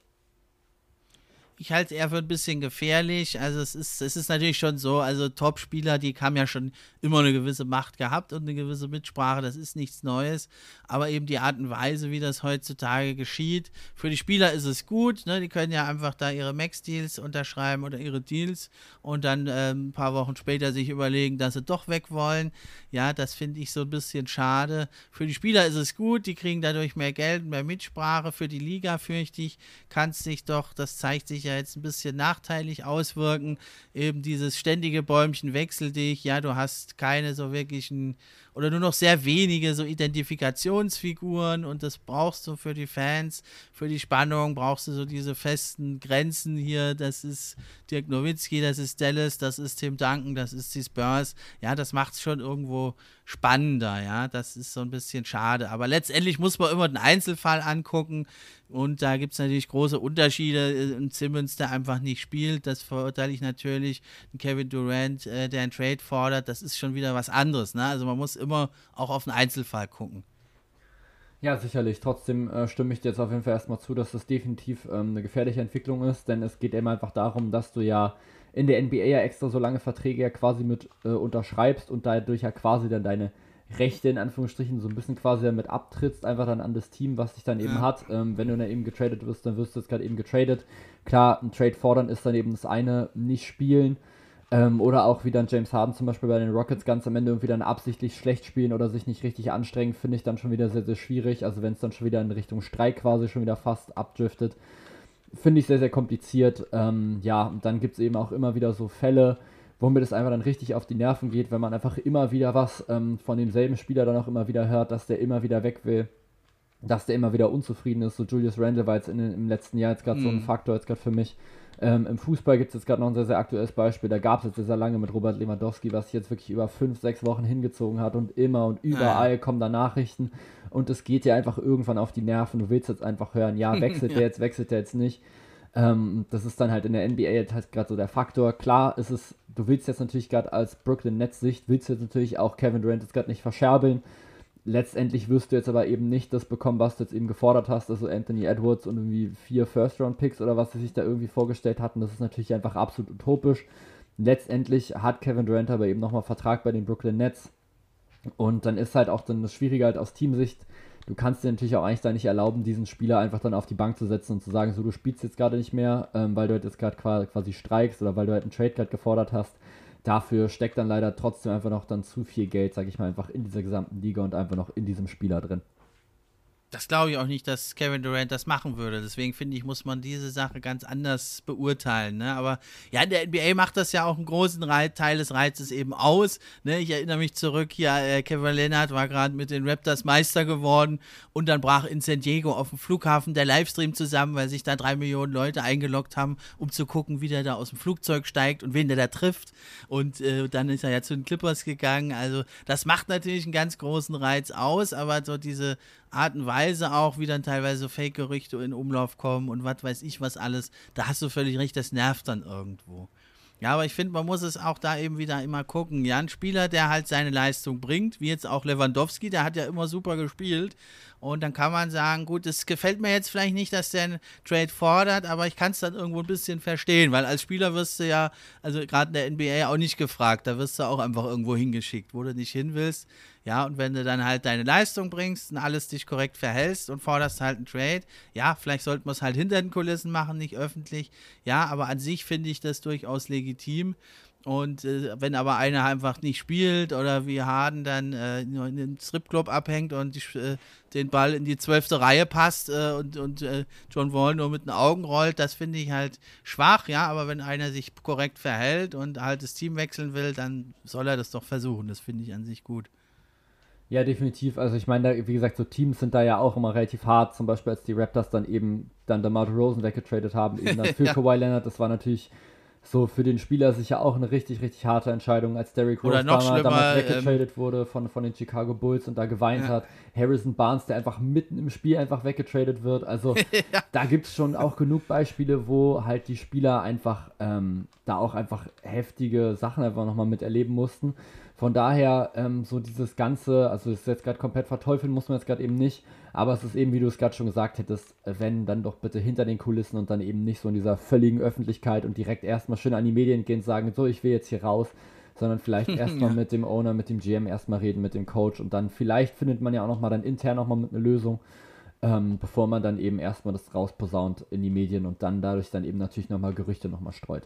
Ich halte es eher für ein bisschen gefährlich. Also es ist, es ist natürlich schon so, also Top-Spieler, die haben ja schon immer eine gewisse Macht gehabt und eine gewisse Mitsprache, das ist nichts Neues. Aber eben die Art und Weise, wie das heutzutage geschieht, für die Spieler ist es gut, ne? die können ja einfach da ihre Max-Deals unterschreiben oder ihre Deals und dann äh, ein paar Wochen später sich überlegen, dass sie doch weg wollen. Ja, das finde ich so ein bisschen schade. Für die Spieler ist es gut, die kriegen dadurch mehr Geld, mehr Mitsprache. Für die Liga, fürchte ich, kann es sich doch, das zeigt sich ja ja jetzt ein bisschen nachteilig auswirken. Eben dieses ständige Bäumchen wechsel dich, ja, du hast keine so wirklichen oder nur noch sehr wenige so Identifikationsfiguren und das brauchst du für die Fans, für die Spannung brauchst du so diese festen Grenzen hier, das ist Dirk Nowitzki, das ist Dallas, das ist Tim Duncan, das ist die Spurs, ja, das macht es schon irgendwo spannender, ja, das ist so ein bisschen schade, aber letztendlich muss man immer den Einzelfall angucken und da gibt es natürlich große Unterschiede, ein Simmons, der einfach nicht spielt, das verurteile ich natürlich, ein Kevin Durant, äh, der einen Trade fordert, das ist schon wieder was anderes, ne, also man muss immer auch auf den Einzelfall gucken. Ja, sicherlich. Trotzdem äh, stimme ich dir jetzt auf jeden Fall erstmal zu, dass das definitiv ähm, eine gefährliche Entwicklung ist, denn es geht immer einfach darum, dass du ja in der NBA ja extra so lange Verträge ja quasi mit äh, unterschreibst und dadurch ja quasi dann deine Rechte in Anführungsstrichen so ein bisschen quasi damit abtrittst, einfach dann an das Team, was dich dann eben ja. hat. Ähm, wenn du dann eben getradet wirst, dann wirst du jetzt gerade eben getradet. Klar, ein Trade fordern ist dann eben das eine, nicht spielen. Ähm, oder auch wie dann James Harden zum Beispiel bei den Rockets ganz am Ende irgendwie dann absichtlich schlecht spielen oder sich nicht richtig anstrengen, finde ich dann schon wieder sehr, sehr schwierig. Also wenn es dann schon wieder in Richtung Streik quasi schon wieder fast abdriftet. finde ich sehr, sehr kompliziert. Ähm, ja, und dann gibt es eben auch immer wieder so Fälle, wo mir das einfach dann richtig auf die Nerven geht, wenn man einfach immer wieder was ähm, von demselben Spieler dann auch immer wieder hört, dass der immer wieder weg will, dass der immer wieder unzufrieden ist. So Julius Randle war jetzt in, im letzten Jahr jetzt gerade mm. so ein mhm. Faktor jetzt gerade für mich. Ähm, Im Fußball gibt es jetzt gerade noch ein sehr, sehr aktuelles Beispiel. Da gab es jetzt sehr, sehr lange mit Robert Lewandowski, was sich jetzt wirklich über fünf, sechs Wochen hingezogen hat und immer und überall kommen da Nachrichten und es geht dir einfach irgendwann auf die Nerven. Du willst jetzt einfach hören, ja, wechselt ja. der jetzt, wechselt der jetzt nicht. Ähm, das ist dann halt in der NBA jetzt halt gerade so der Faktor. Klar ist es, du willst jetzt natürlich gerade als Brooklyn Nets Sicht, willst du jetzt natürlich auch Kevin Durant jetzt gerade nicht verscherbeln. Letztendlich wirst du jetzt aber eben nicht das bekommen, was du jetzt eben gefordert hast, also Anthony Edwards und irgendwie vier First-Round-Picks oder was sie sich da irgendwie vorgestellt hatten. Das ist natürlich einfach absolut utopisch. Letztendlich hat Kevin Durant aber eben nochmal Vertrag bei den Brooklyn Nets. Und dann ist halt auch dann das Schwierige halt aus Teamsicht, du kannst dir natürlich auch eigentlich da nicht erlauben, diesen Spieler einfach dann auf die Bank zu setzen und zu sagen, so du spielst jetzt gerade nicht mehr, ähm, weil du halt jetzt gerade quasi streikst oder weil du halt einen Trade gerade gefordert hast. Dafür steckt dann leider trotzdem einfach noch dann zu viel Geld, sag ich mal, einfach in dieser gesamten Liga und einfach noch in diesem Spieler drin das glaube ich auch nicht, dass Kevin Durant das machen würde. Deswegen finde ich, muss man diese Sache ganz anders beurteilen. Ne? Aber ja, der NBA macht das ja auch einen großen Teil des Reizes eben aus. Ne? Ich erinnere mich zurück, ja, äh, Kevin Leonard war gerade mit den Raptors Meister geworden und dann brach in San Diego auf dem Flughafen der Livestream zusammen, weil sich da drei Millionen Leute eingeloggt haben, um zu gucken, wie der da aus dem Flugzeug steigt und wen der da trifft. Und äh, dann ist er ja zu den Clippers gegangen. Also das macht natürlich einen ganz großen Reiz aus, aber so diese Art und Weise auch, wie dann teilweise Fake-Gerüchte in Umlauf kommen und was weiß ich was alles. Da hast du völlig recht, das nervt dann irgendwo. Ja, aber ich finde, man muss es auch da eben wieder immer gucken. Ja, ein Spieler, der halt seine Leistung bringt, wie jetzt auch Lewandowski, der hat ja immer super gespielt. Und dann kann man sagen, gut, es gefällt mir jetzt vielleicht nicht, dass der einen Trade fordert, aber ich kann es dann irgendwo ein bisschen verstehen, weil als Spieler wirst du ja, also gerade in der NBA auch nicht gefragt, da wirst du auch einfach irgendwo hingeschickt, wo du nicht hin willst. Ja, und wenn du dann halt deine Leistung bringst und alles dich korrekt verhältst und forderst halt einen Trade, ja, vielleicht sollte man es halt hinter den Kulissen machen, nicht öffentlich. Ja, aber an sich finde ich das durchaus legitim. Und äh, wenn aber einer einfach nicht spielt oder wie Harden dann äh, nur in den Stripclub abhängt und die, äh, den Ball in die zwölfte Reihe passt äh, und, und äh, John Wall nur mit den Augen rollt, das finde ich halt schwach, ja. Aber wenn einer sich korrekt verhält und halt das Team wechseln will, dann soll er das doch versuchen. Das finde ich an sich gut. Ja, definitiv. Also ich meine, wie gesagt, so Teams sind da ja auch immer relativ hart. Zum Beispiel als die Raptors dann eben dann der Martin Rosen weggetradet haben, eben dann für ja. Kawhi Leonard. Das war natürlich so für den Spieler sicher auch eine richtig, richtig harte Entscheidung, als Derrick Rose damals, damals weggetradet ähm, wurde von, von den Chicago Bulls und da geweint ja. hat. Harrison Barnes, der einfach mitten im Spiel einfach weggetradet wird. Also ja. da gibt es schon auch genug Beispiele, wo halt die Spieler einfach ähm, da auch einfach heftige Sachen einfach nochmal miterleben mussten. Von daher, ähm, so dieses Ganze, also das ist jetzt gerade komplett verteufeln, muss man jetzt gerade eben nicht, aber es ist eben, wie du es gerade schon gesagt hättest, wenn, dann doch bitte hinter den Kulissen und dann eben nicht so in dieser völligen Öffentlichkeit und direkt erstmal schön an die Medien gehen und sagen, so, ich will jetzt hier raus, sondern vielleicht erstmal ja. mit dem Owner, mit dem GM erstmal reden, mit dem Coach und dann vielleicht findet man ja auch nochmal dann intern nochmal mit einer Lösung, ähm, bevor man dann eben erstmal das rausposaunt in die Medien und dann dadurch dann eben natürlich nochmal Gerüchte nochmal streut.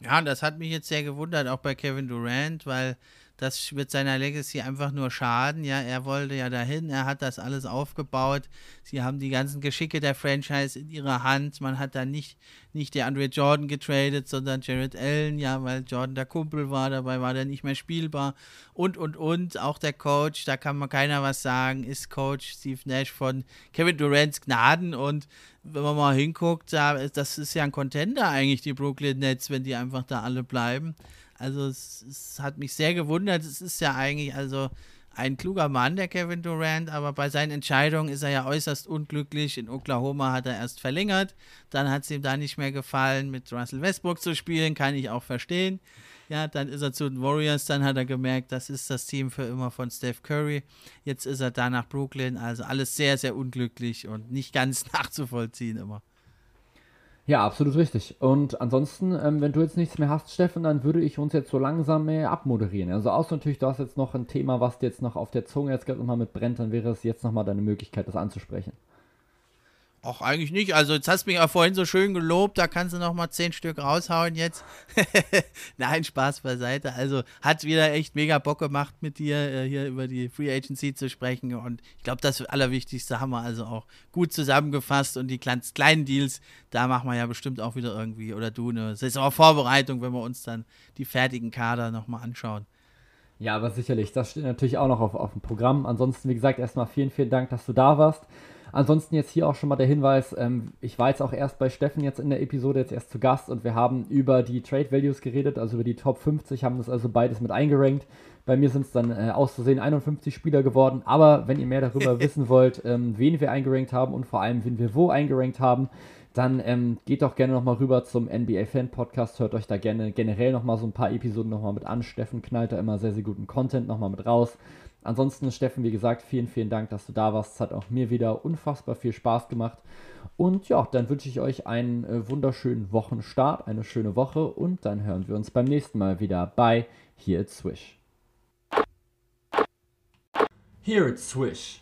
Ja, das hat mich jetzt sehr gewundert, auch bei Kevin Durant, weil das wird seiner Legacy einfach nur schaden. Ja, er wollte ja dahin, er hat das alles aufgebaut. Sie haben die ganzen Geschicke der Franchise in ihrer Hand. Man hat da nicht, nicht der Andre Jordan getradet, sondern Jared Allen, ja, weil Jordan der Kumpel war, dabei war der nicht mehr spielbar. Und, und, und, auch der Coach, da kann man keiner was sagen, ist Coach Steve Nash von Kevin Durants Gnaden. Und wenn man mal hinguckt, das ist ja ein Contender eigentlich, die Brooklyn Nets, wenn die einfach da alle bleiben. Also es, es, hat mich sehr gewundert. Es ist ja eigentlich also ein kluger Mann, der Kevin Durant, aber bei seinen Entscheidungen ist er ja äußerst unglücklich. In Oklahoma hat er erst verlängert, dann hat es ihm da nicht mehr gefallen, mit Russell Westbrook zu spielen, kann ich auch verstehen. Ja, dann ist er zu den Warriors, dann hat er gemerkt, das ist das Team für immer von Steph Curry. Jetzt ist er da nach Brooklyn, also alles sehr, sehr unglücklich und nicht ganz nachzuvollziehen immer. Ja, absolut richtig. Und ansonsten, ähm, wenn du jetzt nichts mehr hast, Steffen, dann würde ich uns jetzt so langsam mehr abmoderieren. Also außer natürlich, du hast jetzt noch ein Thema, was dir jetzt noch auf der Zunge jetzt gerade nochmal mit brennt, dann wäre es jetzt nochmal deine Möglichkeit, das anzusprechen. Auch eigentlich nicht. Also jetzt hast du mich ja vorhin so schön gelobt, da kannst du noch mal zehn Stück raushauen jetzt. Nein, Spaß beiseite. Also hat wieder echt mega Bock gemacht mit dir äh, hier über die Free Agency zu sprechen und ich glaube, das Allerwichtigste haben wir also auch gut zusammengefasst und die kleinen Deals, da machen wir ja bestimmt auch wieder irgendwie oder du eine Saisonvorbereitung, wenn wir uns dann die fertigen Kader noch mal anschauen. Ja, aber sicherlich, das steht natürlich auch noch auf, auf dem Programm. Ansonsten, wie gesagt, erstmal vielen, vielen Dank, dass du da warst. Ansonsten jetzt hier auch schon mal der Hinweis, ähm, ich war jetzt auch erst bei Steffen jetzt in der Episode jetzt erst zu Gast und wir haben über die Trade Values geredet, also über die Top 50, haben das also beides mit eingerankt. Bei mir sind es dann äh, auszusehen 51 Spieler geworden, aber wenn ihr mehr darüber wissen wollt, ähm, wen wir eingerankt haben und vor allem, wen wir wo eingerankt haben, dann ähm, geht doch gerne nochmal rüber zum NBA Fan Podcast, hört euch da gerne generell nochmal so ein paar Episoden nochmal mit an. Steffen knallt da immer sehr, sehr guten Content nochmal mit raus. Ansonsten, Steffen, wie gesagt, vielen, vielen Dank, dass du da warst. Es hat auch mir wieder unfassbar viel Spaß gemacht. Und ja, dann wünsche ich euch einen äh, wunderschönen Wochenstart, eine schöne Woche und dann hören wir uns beim nächsten Mal wieder bei Here at Swish. Here at Swish.